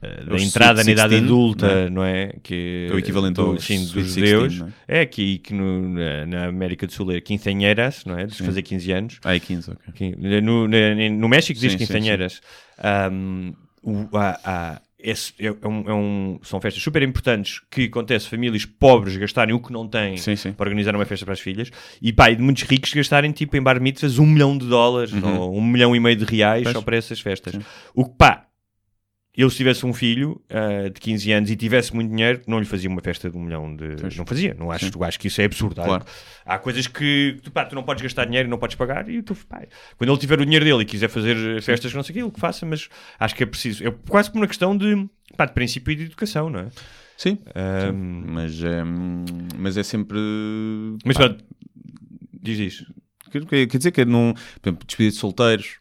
da Os entrada na idade 16, adulta, não é? Que, É o equivalente do, aos sim, Sweet dos 16, judeus. não é? É, que, que no- na, América do Sul é quinceanheiras, não é? De fazer 15 anos. Ah, é 15, ok. No, no, México diz Sim, sim, o- esse é, é um- é um- são festas super importantes que acontece famílias pobres gastarem o que não têm Sim, sim. para organizar uma festa para as filhas e pá, e de muitos ricos gastarem tipo em bar mitzvahs um milhão de dólares ou um milhão e meio de reais só para essas festas. O que pá, eu se tivesse um filho ah, de 15 anos e tivesse muito dinheiro, não lhe fazia uma festa de um milhão de. Pois. Não fazia. Não acho, eu acho que isso é absurdo. Há- Claro. Há, coisas que tu, pá, tu não podes gastar dinheiro e não podes pagar. E tu, pá, quando ele tiver o dinheiro dele e quiser fazer festas, não sei aquilo, que faça, mas acho que é preciso. É quase como uma questão de, pá, de princípio e de educação, não é? Sim, Ahm, mas é, mas é sempre. mas pá, diz isto. Quer, quer- quer dizer que não. Por exemplo, despedida de solteiros.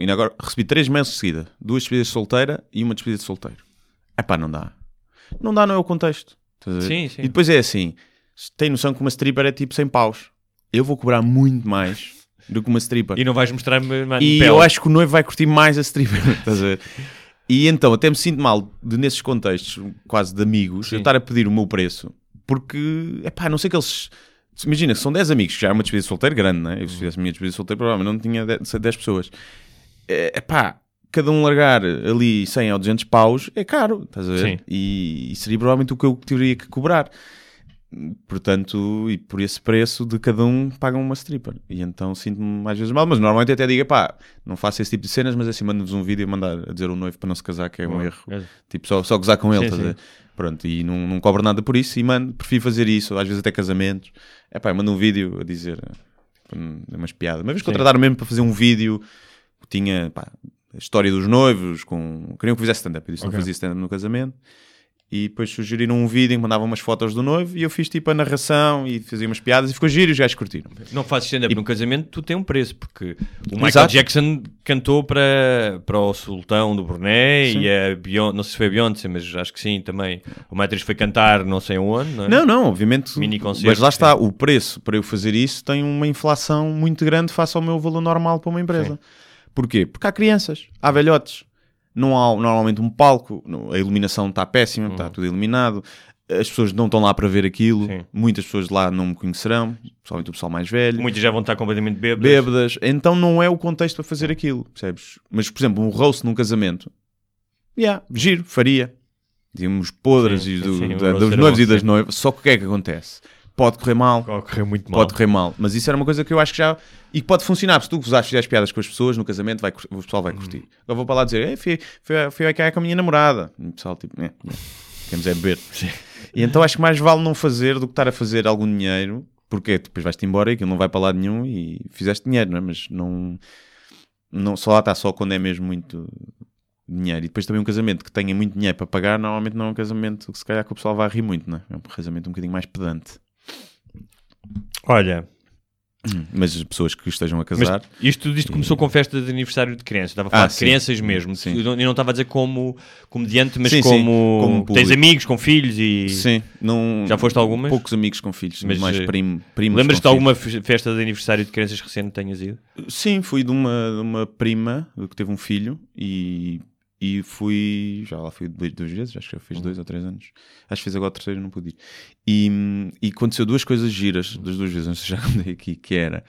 Ainda agora recebi três meses de seguida: duas despedidas de solteira e uma despedida de solteiro. É pá, não dá. Não dá, não é o contexto. Sim, sim. E depois é assim: tem noção que uma stripper é tipo 100 paus. Eu vou cobrar muito mais do que uma stripper. E não vais mostrar-me mano, E pele. eu acho que o noivo vai curtir mais a stripper. estás a ver? E então até me sinto mal de, nesses contextos, quase de amigos, Sim. eu estar a pedir o meu preço, porque, epá, a não sei que eles. Imagina, são 10 amigos, que já é uma despedida de solteiro grande, né? Eu, se tivesse a minha despedida de solteiro, provavelmente não tinha 10, 10 pessoas. É, epá, cada um largar ali 100 ou 200 paus é caro, estás a ver? Sim. E, e seria provavelmente o que eu teria que cobrar. Portanto, e por esse preço de cada um pagam uma stripper. E então sinto-me às vezes mal, mas normalmente até digo, pá, não faço esse tipo de cenas, mas assim mando-vos um vídeo a mandar a dizer o noivo para não se casar, que é um Boa. erro. É. Tipo, só, só gozar com ele, Sim, estás a sim. Pronto, e não, não cobro nada por isso e mando, prefiro fazer isso, às vezes até casamentos. É pá, mando um vídeo a dizer tipo, é umas piadas. Uma vez contrataram mesmo para fazer um vídeo tinha pá, a história dos noivos, com... queriam que fizesse stand-up. Eu disse Ok. não fazia stand-up no casamento. E depois sugeriram um vídeo em que mandavam umas fotos do noivo e eu fiz tipo a narração e fazia umas piadas e ficou giro e os gajos curtiram. Não fazes stand-up num casamento, tu tem um preço, porque o Michael Exato. Jackson cantou para, para o Sultão do Brunei Sim. e a Beyoncé, não sei se foi a Beyoncé, mas acho que sim também. O Matriz foi cantar não sei onde, não é? Não, não, obviamente. Mini concerto, mas lá sim. está, o preço para eu fazer isso tem uma inflação muito grande face ao meu valor normal para uma empresa. Porquê? Porque há crianças, há velhotes. Não há normalmente um palco, a iluminação está péssima, está tudo iluminado. As pessoas não estão lá para ver aquilo. Uhum. Sim. Muitas pessoas lá não me conhecerão, principalmente o pessoal mais velho. Muitos já vão estar completamente bêbados. Bêbadas. Então não é o contexto para fazer aquilo, percebes? Mas, por exemplo, um roast num casamento, yeah, giro, faria. Tínhamos podres Sim, e do- sim, da- dos noivos e das noivas. Só que o que é que acontece? Pode correr mal, Oh, correu muito mal. pode correr mal. Mas isso era uma coisa que eu acho que já. E que pode funcionar. Se tu gozares, fizeres piadas com as pessoas no casamento, vai, o pessoal vai curtir. Agora vou para lá dizer, "Ei, fui, fui, fui a cair com a minha namorada. E o pessoal, tipo, é, é, queremos é beber. E então acho que mais vale não fazer do que estar a fazer algum dinheiro. Porque depois vais-te embora e aquilo não vai para lado nenhum e fizeste dinheiro, não é? Mas não. não só lá está, só quando é mesmo muito dinheiro. E depois também um casamento que tenha muito dinheiro para pagar, normalmente não é um casamento que se calhar que o pessoal vai rir muito, não é? É um casamento um bocadinho mais pedante. Olha, Mas as pessoas que estejam a mas casar. isto tudo isto começou com festa de aniversário de criança. Estava a falar Ah, de sim. crianças mesmo. Sim. Eu não, eu não estava a dizer como comediante, mas Sim, sim, como, como tens amigos com filhos e. Sim, não, Já foste a algumas? Poucos amigos com filhos, Mas, mas mais eh, primo, primos. Lembras-te de alguma fe- festa de aniversário de crianças recente que tenhas ido? Sim, fui de uma, de uma prima que teve um filho e, e fui. Já lá fui duas, vezes, acho que já fiz dois ou três anos. Acho que fiz agora o terceiro, não pude ir. E, e aconteceu duas coisas giras, das duas vezes, não sei se já contei aqui, que era.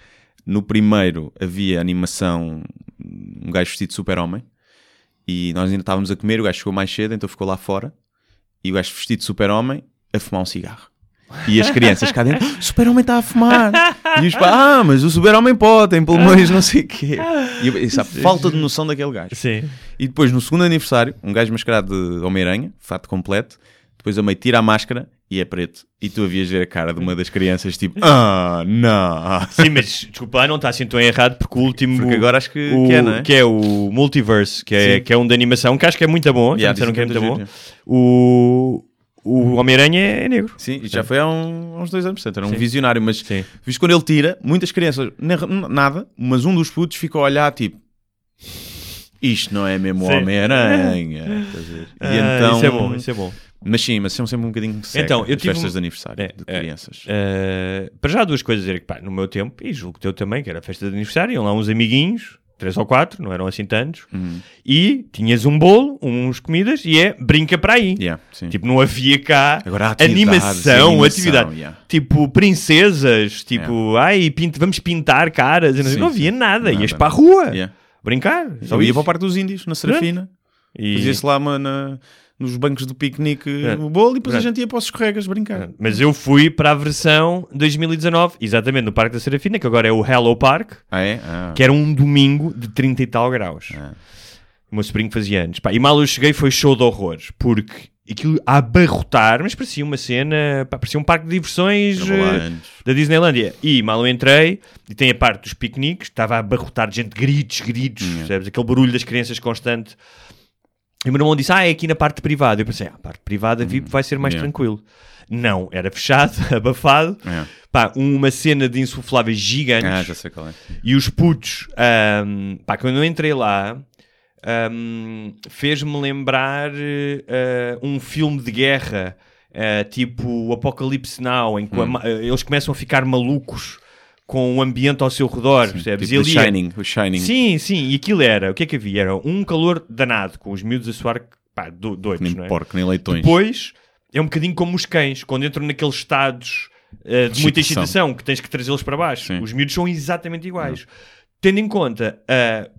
No primeiro havia animação, um gajo vestido de super-homem, e nós ainda estávamos a comer, o gajo chegou mais cedo, então ficou lá fora, e o gajo vestido de super-homem a fumar um cigarro. E as crianças cá dentro, o super-homem está a fumar. E os pais, ah, mas o super-homem pode, tem pulmões, não sei o quê. E eu, essa falta de noção daquele gajo. Sim. E depois, no segundo aniversário, um gajo mascarado de Homem-Aranha, fato completo, depois a meio tira a máscara e é preto. E tu havias ver a cara de uma das crianças, tipo, ah, não. Sim, mas desculpa lá, não está assim tão errado porque o último. Porque agora acho que- o, que é, não é? que é o Multiverse, que é, Sim. que é um de animação, que acho que é muito bom. Já Yeah, disseram que é muito é bom. O, o Homem-Aranha é negro. Sim, e já foi há, um- há uns dois anos, portanto, era um Sim. visionário, mas Sim. visto quando ele tira, muitas crianças, nada, mas um dos putos ficou a olhar, tipo, isto não é mesmo. Homem-Aranha. E Ah, então, Isso é bom, isso é bom. Mas sim, mas são sempre um bocadinho seca, Então, eu tive festas de aniversário É, de é. crianças. Uh, para já duas coisas a dizer que pá, no meu tempo, e julgo que teu também, que era festa de aniversário, iam lá uns amiguinhos, três ou quatro, não eram assim tantos, Uhum. e tinhas um bolo, uns comidas, e é brinca para aí. Yeah. Tipo, não havia cá Agora há atividades, animação, animação, atividade. yeah. Tipo, princesas, tipo, ai, pint- vamos pintar caras. Não, Sim, não havia nada, Nada, ias para a rua Yeah. Brincar. Só ia para o Parque dos Índios, na Serafina, E- fazia-se lá uma- na- nos bancos do piquenique É. o bolo e depois a É. gente ia para os escorregas brincar. Mas eu fui para a versão 2019, exatamente no Parque da Serafina, que agora é o Hello Park, Ah, é? Ah. que era um domingo de 30 e tal graus. Ah. O meu sobrinho fazia anos. Pá, e mal eu cheguei foi show de horrores, porque aquilo a abarrotar, mas parecia uma cena, pá, parecia um parque de diversões antes. da Disneylandia. E mal eu entrei, e tem a parte dos piqueniques, estava a abarrotar de gente, gritos, gritos, percebes? Aquele barulho das crianças constante. E o meu irmão disse, ah, é aqui na parte privada. Eu pensei, ah, a parte privada VIP vai ser mais yeah. tranquilo. Não, era fechado, abafado. É. Pá, uma cena de insufláveis gigantes. Ah, já sei qual é. E os putos, ahm, pá, quando eu entrei lá, ahm, fez-me lembrar eh, um filme de guerra, eh, tipo o Apocalipse Now, em que Hum. a eles começam a ficar malucos com o ambiente ao seu redor, percebes? Tipo E ali é- Shining, o Shining. Sim, sim, e aquilo era, o que é que havia? Era um calor danado, com os miúdos a suar, pá, do, doidos, Nem não é? porco, nem leitões. Depois, é um bocadinho como os cães, quando entram naqueles estados eh, de muita Excitação. que tens que trazê-los para baixo. Sim. Os miúdos são exatamente iguais. Tendo em conta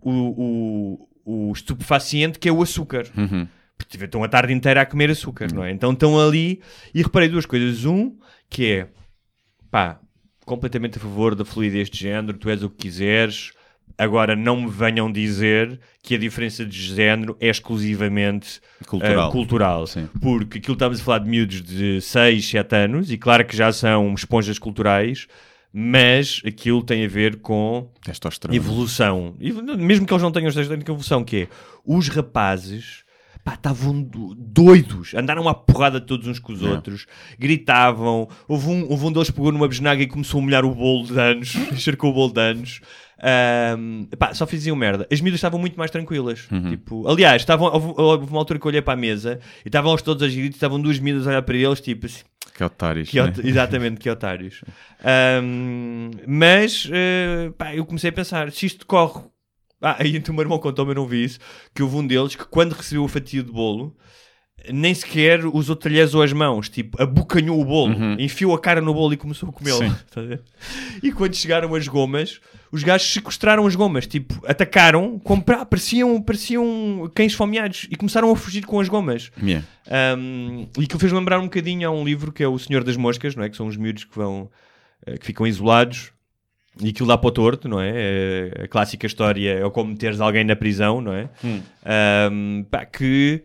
o, o- o estupefaciente que é o açúcar. Uhum. Porque estão a tarde inteira a comer açúcar, não é? Então estão ali e reparei duas coisas. Um, que é, pá, completamente a favor da fluidez de género, tu és o que quiseres. Agora não me venham dizer que a diferença de género é exclusivamente Cultural. eh, cultural. Porque aquilo estamos a falar de miúdos de 6, 7 anos e claro que já são esponjas culturais, mas aquilo tem a ver com Testosterona. evolução. Mesmo que eles não tenham esta evolução, que é os rapazes pá, estavam do- doidos, andaram à porrada todos uns com os outros, gritavam. Houve um, houve um deles que pegou numa besnaga e começou a molhar o bolo de anos, encharcou o bolo de anos. Ahm, pá, só faziam merda. As miúdas estavam muito mais tranquilas. Tipo, aliás, estavam, houve, houve uma altura que eu olhei para a mesa e estavam eles todos a girar, estavam duas miúdas a olhar para eles, tipo assim, Que otários. que né? Exatamente, que otários. Ahm, mas eh, pá, eu comecei a pensar: se isto corre. Ah, aí então o meu irmão contou-me, eu não vi isso. Que houve um deles que, quando recebeu o fatia de bolo, nem sequer usou talheres ou as mãos, tipo, abocanhou o bolo, enfiou a cara no bolo e começou a comê-lo. Tá? E quando chegaram as gomas, os gajos sequestraram as gomas, tipo, atacaram, comprar, pareciam, pareciam cães fomeados e começaram a fugir com as gomas. Yeah. Um, e que fez lembrar um bocadinho a um livro que é O Senhor das Moscas, não é? Que são os miúdos que vão eh, que ficam isolados e aquilo dá para o torto, não é? É a clássica história é como meteres alguém na prisão, não é? Um, pá, que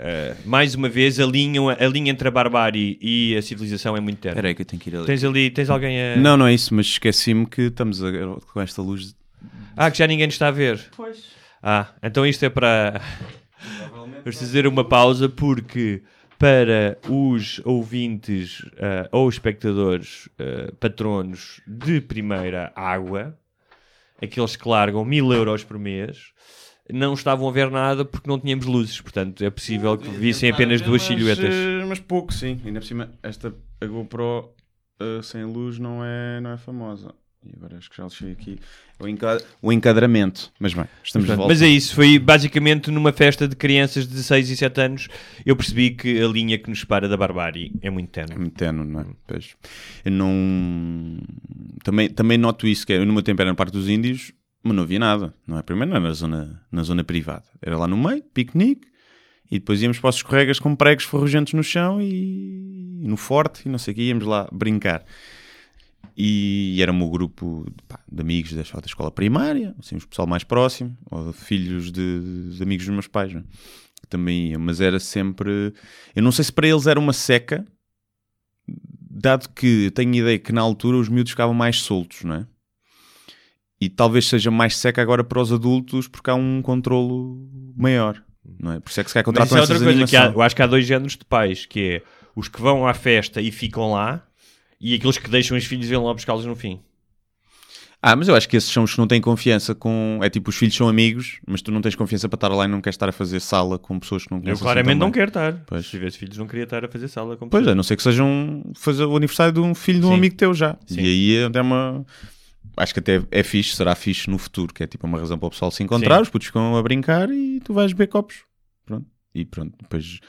eh, mais uma vez a linha, a linha entre a barbárie e a civilização é muito terna. Espera aí que eu tenho que ir ali. Tens ali, tens alguém a. Não, não é isso, mas esqueci-me que estamos a- com esta luz. Ah, que já ninguém nos está a ver. Pois. Ah, então isto é para. Vamos fazer uma pausa porque para os ouvintes ah, ou espectadores ah, patronos de primeira água, aqueles que largam mil euros por mês, não estavam a ver nada porque não tínhamos luzes. Portanto, é possível que vissem apenas duas silhuetas. eh, Mas pouco, sim. Ainda por cima, esta a GoPro eh, sem luz não é, não é famosa. E agora acho que já deixei aqui o, enca- o encadramento. Mas bem, estamos de Portanto, volta. mas é isso, foi basicamente numa festa de crianças de 6 e 7 anos. Eu percebi que a linha que nos separa da barbárie é muito É tenue. muito tenue, não é? Pois. Eu não. Também, também noto isso, que é, eu no meu tempo era na parte dos índios, mas não havia nada, não é? Primeiro não era na zona, na zona privada, era lá no meio, piquenique, e depois íamos para os escorregas com pregos ferrugentos no chão e, no forte, e não sei o que, íamos lá brincar. E era o meu grupo pá, de amigos da, escola primária, assim, o pessoal mais próximo, ou filhos de, de amigos dos meus pais, não é? também iam, mas era sempre. Eu não sei se para eles era uma seca, dado que tenho ideia que na altura os miúdos ficavam mais soltos, não é? E talvez seja mais seca agora para os adultos porque há um controlo maior, não é? Por isso é que se calhar Mas isso contratam é outra coisa, há, eu acho que há dois géneros de pais, que é os que vão à festa e ficam lá, e aqueles que deixam os filhos e vão lá buscá-los no fim. Ah, mas eu acho que esses são os que não têm confiança com... É tipo, os filhos são amigos, mas tu não tens confiança para estar lá e não queres estar a fazer sala com pessoas que não Eu conheces claramente assim não tão bem. quero estar. Pois. Se tivesse filhos, não queria estar a fazer sala com Pois, pessoas. a não ser que sejam fazer o aniversário de um filho de um Sim. amigo teu já. Sim. E aí é uma. Acho que até é fixe, será fixe no futuro, que é tipo uma razão para o pessoal se encontrar, Sim. os putos ficam a brincar e tu vais beber copos. Pronto. E pronto, depois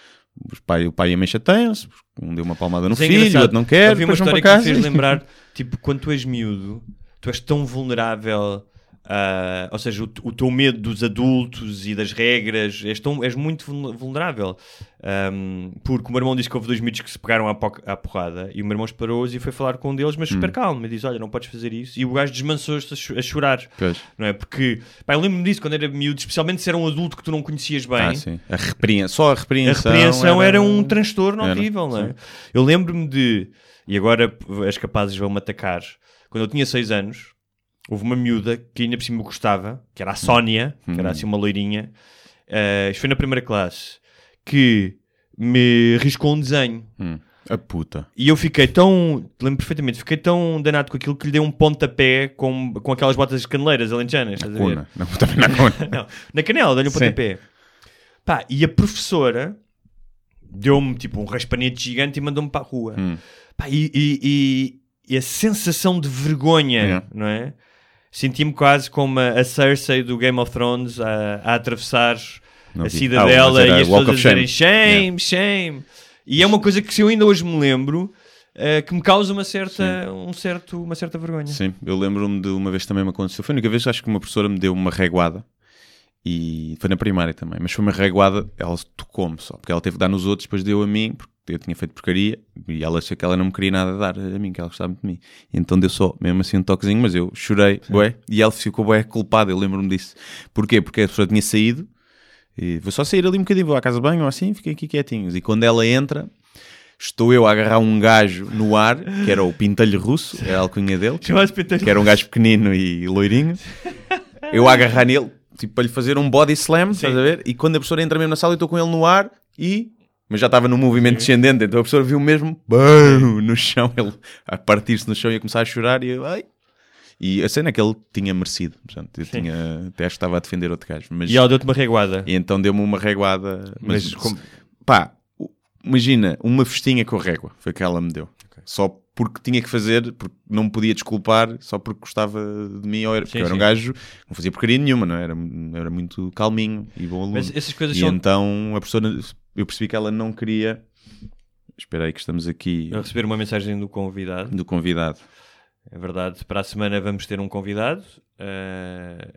pai, o pai e a mãe chateiam-se, um deu uma palmada no Mas é filho, engraçado. outro não quer, Havia uma depois vão para que me casa. fez lembrar, tipo, quando tu és miúdo, tu és tão vulnerável, ah, ou seja, o, o teu medo dos adultos e das regras, és, tão, és muito vulne- vulnerável. Ahm, porque o meu irmão disse que houve dois miúdos que se pegaram à, po- à porrada e o meu irmão esperou-os e foi falar com um deles, mas Hum. super calmo, e diz: Olha, não podes fazer isso. E o gajo desmansou-se a, cho- a chorar, Pois. não é? Porque, pá, eu lembro-me disso quando era miúdo, especialmente se era um adulto que tu não conhecias bem. Ah, sim. A repreensão, só a A repreensão. repreensão era, um transtorno era, horrível, não é? Eu lembro-me de, e agora as capazes vão-me atacar, quando eu tinha 6 anos, houve uma miúda que ainda por cima gostava, que era a Sónia, que Hum. era assim uma loirinha, eh, isto foi na primeira classe, que me riscou um desenho. Hum, A puta. E eu fiquei tão, lembro perfeitamente, fiquei tão danado com aquilo que lhe dei um pontapé com, com aquelas botas caneleiras alentejanas, estás a ver? Não, também na cona. Não, na canela, dei-lhe um Sim. pontapé. Pá, e a professora deu-me tipo um raspanete gigante e mandou-me para a rua. Hum. Pá, e, e- e- e a sensação de vergonha, É. não é? Senti-me quase como a, Cersei do Game of Thrones a, a atravessar Não a vi. cidadela Ah, e as pessoas a dizerem shame, shame. E é uma coisa que se eu ainda hoje me lembro, eh, que me causa uma certa, um certo, uma certa vergonha. Sim, eu lembro-me de uma vez também me aconteceu. Foi a única vez acho que uma professora me deu uma reguada E foi na primária também, mas foi uma reguada, ela tocou-me só, porque ela teve que dar nos outros, depois deu a mim, porque eu tinha feito porcaria, e ela achou que ela não me queria nada dar a mim, que ela gostava muito de mim. E então deu só, mesmo assim, um toquezinho, mas eu chorei, bué, e ela ficou bué culpada, eu lembro-me disso. Porquê? Porque a pessoa tinha saído, e vou só sair ali um bocadinho, vou à casa de banho ou assim, fiquei aqui quietinhos. E quando ela entra, estou eu a agarrar um gajo no ar, que era o Pintelho Russo, era a alcunha dele, que era um gajo pequenino e loirinho. Eu a agarrar nele, tipo, para lhe fazer um body slam, estás a ver? E quando a professora entra mesmo na sala, eu estou com ele no ar e... Mas já estava no movimento descendente, então a professora viu mesmo bam, no chão, ele a partir-se no chão e a começar a chorar e ai... E a cena é que ele tinha merecido, portanto, eu tinha, até acho que estava a defender outro gajo. Mas, E ela deu-te uma reguada. e então deu-me uma reguada. Mas, Mas como- pá, imagina, uma festinha com régua. Foi que ela me deu. Só porque tinha que fazer, porque não me podia desculpar, só porque gostava de mim. Ou era, porque Sim, eu era um gajo não fazia porcaria nenhuma, não era? Era muito calminho e bom aluno. Mas essas coisas e são- então a professora, eu percebi que ela não queria. Espera aí que estamos aqui A receber uma mensagem do convidado. do convidado. É verdade. Para a semana vamos ter um convidado. eh,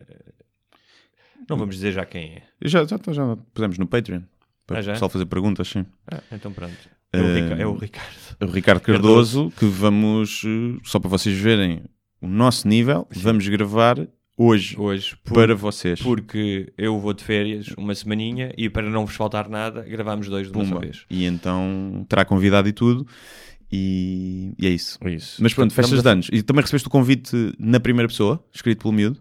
Não vamos dizer já quem é. Já, já, já pusemos no Patreon. Para Ah, o pessoal fazer perguntas, sim. Então pronto. É o, Eh, Rica- é o Ricardo. o Ricardo Cardoso, que vamos, eh, só para vocês verem o nosso nível, vamos gravar hoje Hoje. por- para vocês. Porque eu vou de férias uma semaninha e para não vos faltar nada, gravámos dois de uma Pumba. vez. E então terá convidado e tudo. E, e é isso. Isso. Mas pronto, festas de anos. E também recebeste o convite na primeira pessoa, escrito pelo miúdo.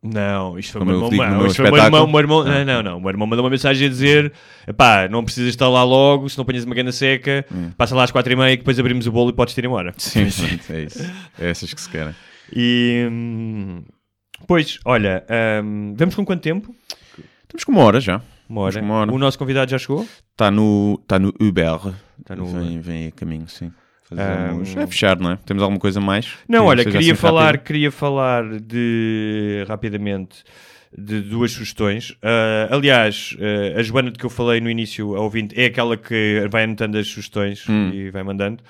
Não, isto foi o meu eu irmão. não, isto foi meu irmão, meu irmão- Ah. Não, não, não. O meu irmão mandou uma mensagem a dizer: pá, não precisas estar lá logo, se não apanhas uma gana seca, passa lá às quatro e meia que depois abrimos o bolo e podes ir embora. Sim, pronto, é isso. É essas que se querem. E. Pois, olha, hum, vamos com quanto tempo? Temos com uma hora já. Uma hora. Uma hora. O nosso convidado já chegou? Está no, tá no Uber. Está no Vem, vem a caminho, sim. Fazemos... Um, É fechar, não é? Temos alguma coisa mais? Não, olha, queria assim falar, rápido? queria falar de rapidamente de duas sugestões. Ah, aliás, ah, a Joana de que eu falei no início, a ouvinte, é aquela que vai anotando as sugestões Hum. e vai mandando.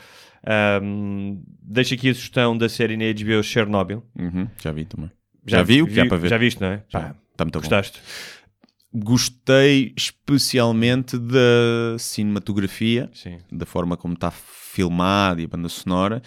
Ahm, deixo aqui a sugestão da série na HBO Chernobyl. Uhum, já vi também. Já, vi o que há para ver. Já viste, não é? Já. Pá, Está muito bom. gostaste? Gostei especialmente da cinematografia, Sim. da forma como está filmado e a banda sonora.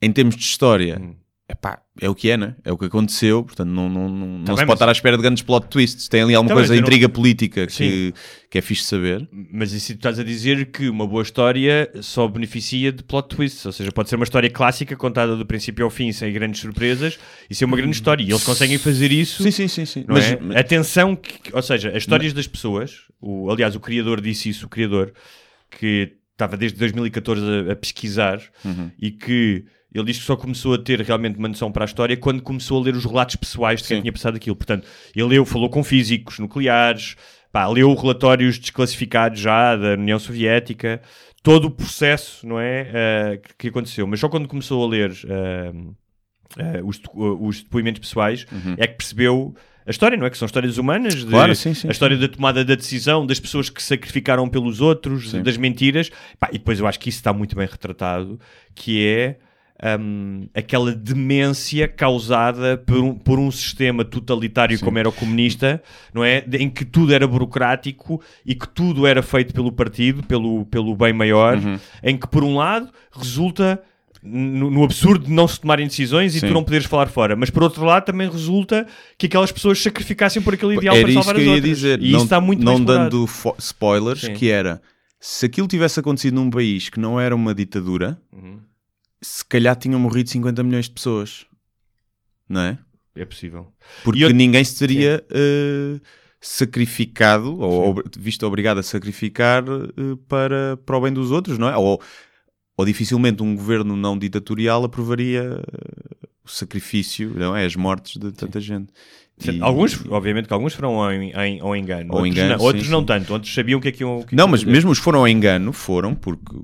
Em termos de história, Hum. Epá, é o que é, né? É o que aconteceu, portanto não, não, não, não Tá se bem, pode mas- estar à espera de grandes plot twists. Tem ali alguma Tá bem, coisa de eu não- intriga política que, que é fixe saber. Mas e se tu estás a dizer que uma boa história só beneficia de plot twists? Ou seja, pode ser uma história clássica contada do princípio ao fim sem grandes surpresas e ser uma grande história. E eles conseguem fazer isso. Sim, sim, sim. sim. Não Mas, é? mas- Atenção, que, ou seja, as histórias das pessoas, o, aliás, o criador disse isso, o criador, que estava desde 2014 a, a pesquisar Uhum. e que ele disse que só começou a ter realmente uma noção para a história quando começou a ler os relatos pessoais de quem Sim. tinha passado aquilo. Portanto, ele leu, falou com físicos nucleares, pá, leu relatórios desclassificados já da União Soviética, todo o processo, não é, eh, que, aconteceu. Mas só quando começou a ler eh, eh, os, os depoimentos pessoais é que percebeu a história, não é? Que são histórias humanas, de- Uhum. Claro, sim, sim, a história da tomada da decisão, das pessoas que sacrificaram pelos outros, Sim. das mentiras. Pá, e depois eu acho que isso está muito bem retratado, que é hum, aquela demência causada por um, por um sistema totalitário como era o comunista, não é? Em que tudo era burocrático e que tudo era feito pelo partido, pelo, pelo bem maior, Uhum. em que por um lado resulta no, no absurdo de não se tomarem decisões e Sim. tu não poderes falar fora, mas por outro lado também resulta que aquelas pessoas sacrificassem por aquele ideal era para isso salvar que as outras. dizer. E não, isso está muito não dando spoilers, Sim. que era se aquilo tivesse acontecido num país que não era uma ditadura, Uhum. Se calhar tinham morrido 50 milhões de pessoas. Não é? É possível. Porque eu- ninguém se teria eh, sacrificado, ou ob- visto obrigado a sacrificar eh, para, para o bem dos outros, não é? Ou, ou dificilmente um governo não ditatorial aprovaria eh, o sacrifício, não é? As mortes de tanta gente. E- Alguns, obviamente que alguns foram ao, em- ao engano, Ao outros, engano, não, outros sim, não sim. tanto, outros sabiam o que é que iam. que Não, iam mas mesmo os foram ao engano, foram porque,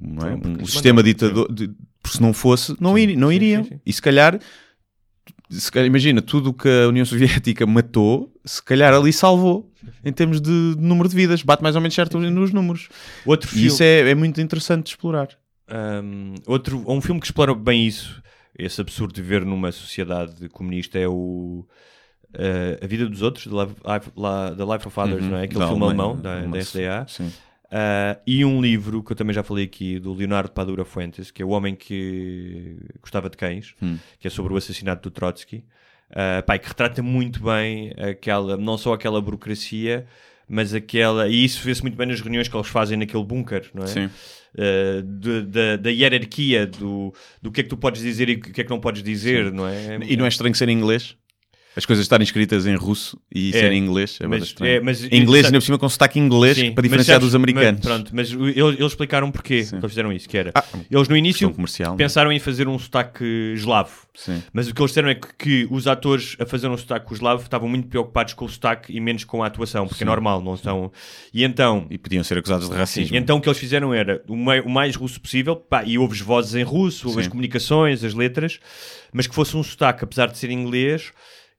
não é? Foram porque o lhes sistema ditador, de- se não fosse, não, Sim, iri- não sim, iriam. sim. E se calhar, se calhar, imagina, tudo o que a União Soviética matou, se calhar ali salvou, em termos de número de vidas, bate mais ou menos certo nos números. Outro E filme, isso é, é muito interessante de explorar. um, outro, um filme que explora bem isso, esse absurdo de viver numa sociedade comunista, é o eh, A Vida dos Outros, The Life, Life- Life of Others, Uhum. não é? Aquele Da filme alemão da, da uma- SDA. Sim. Uh, e um livro que eu também já falei aqui, do Leonardo Padura Fuentes, que é o homem que gostava de cães, Hum. que é sobre o assassinato do Trotsky, uh, pá, e que retrata muito bem aquela, não só aquela burocracia, mas aquela. E isso vê-se muito bem nas reuniões que eles fazem naquele bunker, não é? Sim. Uh, de- da, da hierarquia do, do que é que tu podes dizer e o que é que não podes dizer, não é? E não é estranho ser em inglês? As coisas estarem escritas em russo e É, ser em inglês é mas- é, mas- em inglês, ainda por cima com sotaque inglês Sim, para diferenciar sabes- dos americanos. mas pronto, mas eles, eles explicaram porquê Sim. que eles fizeram isso, que era... Ah, eles no início é? pensaram em fazer um sotaque eslavo. Sim. Mas o que eles disseram é que, que os atores a fazer um sotaque eslavo estavam muito preocupados com o sotaque e menos com a atuação, porque é normal, não estão... E então... E podiam ser acusados de racismo. então o que eles fizeram era o, mai- o mais russo possível, pá, e ouves vozes em russo, ouves as comunicações, as letras, mas que fosse um sotaque, apesar de ser inglês,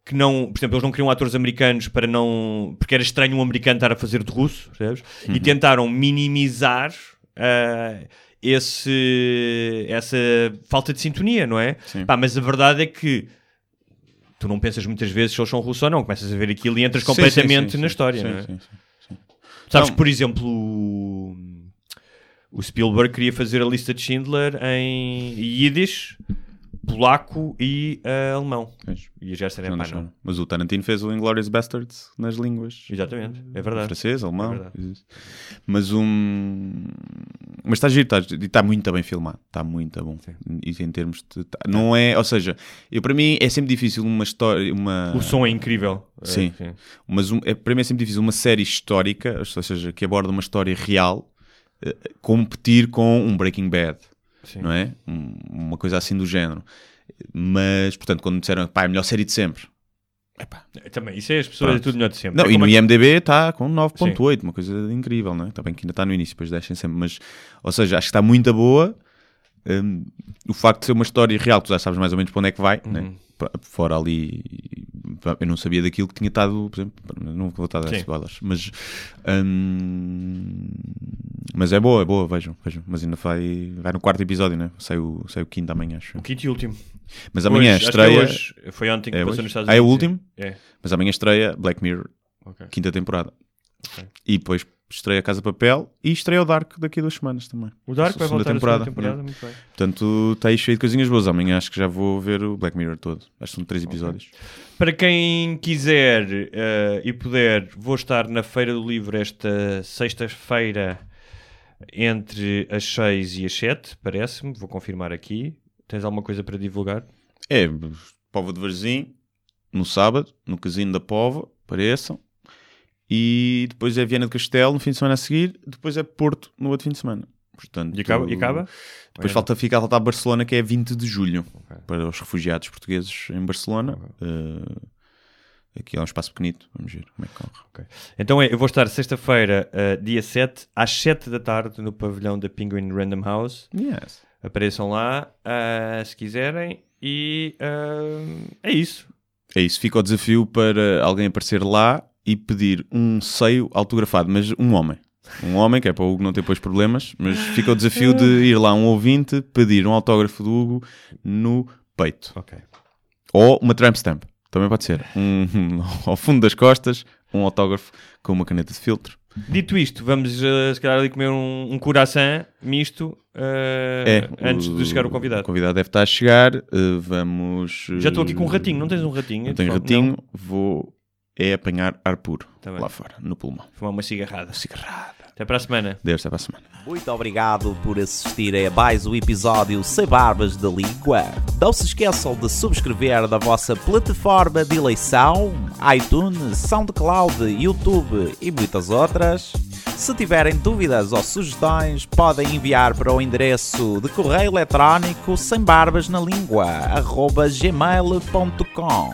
que não, por exemplo, eles não queriam atores americanos para não, porque era estranho um americano estar a fazer de russo, percebes? Uhum. E tentaram minimizar ah, esse, essa falta de sintonia, não é? Sim. Pá, mas a verdade é que tu não pensas muitas vezes se eles são russos ou não, começas a ver aquilo e entras Sim, sim, completamente sim, na sim. história, Sim, não é? sim, sim. Sabes Não. que, por exemplo, o, o Spielberg queria fazer a lista de Schindler em Yiddish, polaco e ah, alemão. Pois. E Não pá, deixaram. não. Mas o Tarantino fez o Inglourious Bastards nas línguas. Exatamente, é verdade. Francês, alemão. É verdade. Mas um. Mas está giro, está, está muito bem filmado. Está muito bom. E em termos de. tá- Não é. Ou seja, eu, para mim é sempre difícil uma história. Uma, O som é incrível. Sim. É, Mas um- é, para mim é sempre difícil uma série histórica, ou seja, que aborda uma história real, eh, competir com um Breaking Bad, Sim. não é? Um- uma coisa assim do género. Mas, portanto, quando me disseram, pá, é a melhor série de sempre. Epá. Também, isso é as pessoas, Pronto. é tudo melhor de sempre. Não, É e no é- IMDB está com 9.8, uma coisa incrível, não é? Está bem que ainda está no início, depois deixem sempre, mas, ou seja, acho que está muito boa. Hum, o facto de ser uma história real, tu já sabes mais ou menos para onde é que vai, né? Uhum. Pa- fora ali, eu não sabia daquilo que tinha estado, por exemplo, não vou estar a dar spoilers, mas, hum, mas é boa, é boa, vejam, vejam, mas ainda vai, vai no quarto episódio, né? Sai o, sai o quinto amanhã, acho. O quinto e último. Mas amanhã Hoje, acho que é estreia, hoje. Foi ontem que É passou hoje? nos Estados Ah, é o Unidos. último? É. mas amanhã estreia Black Mirror, ok. quinta temporada. Ok. E depois estreia Casa Papel e estreia o Dark daqui a duas semanas também. O Dark vai voltar temporada, a temporada. é. Muito bem. Portanto, está aí cheio de coisinhas boas. Amanhã acho que já vou ver o Black Mirror todo. Acho que são três episódios. Para quem quiser eh, e puder, vou estar na Feira do Livro esta sexta-feira entre as 6 e as 7, parece-me. Vou confirmar aqui. Tens alguma coisa para divulgar? É, Povo de Varzim, no sábado, no Casino da Pova, pareçam. E depois é Viana do Castelo no fim de semana a seguir. Depois é Porto no outro fim de semana. Portanto, E acaba? E acaba? Depois É. falta, fica a faltar Barcelona, que é 20 de julho, Ok. para os refugiados portugueses em Barcelona. Eh, aqui é um espaço pequenito, vamos ver como é que corre. Então é, eu vou estar sexta-feira, eh, dia 7, às 7 da tarde, no pavilhão da Penguin Random House. Yes. Apareçam lá, ah, se quiserem. E é isso. É isso, fica o desafio para alguém aparecer lá e pedir um seio autografado, mas um homem. Um homem, que é para o Hugo não ter depois problemas, mas fica o desafio de ir lá um ouvinte pedir um autógrafo do Hugo no peito. Ok. Ou uma tramp stamp, também pode ser. Um, ao fundo das costas, um autógrafo com uma caneta de filtro. Dito isto, vamos ah, se calhar ali comer um, um coração misto ah, É, antes de chegar o O convidado. convidado deve estar a chegar. eh, vamos. Já estou aqui com um ratinho, não tens um ratinho? Não tenho Não. ratinho, vou é apanhar ar puro Tá lá fora, no pulmão. Fumar uma cigarrada. Cigarrada. Até para a semana. Deus até para a semana. Muito obrigado por assistirem a mais um episódio Sem Barbas da Língua. Não se esqueçam de subscrever na vossa plataforma de eleição, iTunes, SoundCloud, YouTube e muitas outras. Se tiverem dúvidas ou sugestões, podem enviar para o endereço de correio eletrónico sem barbas na língua, gmail.com.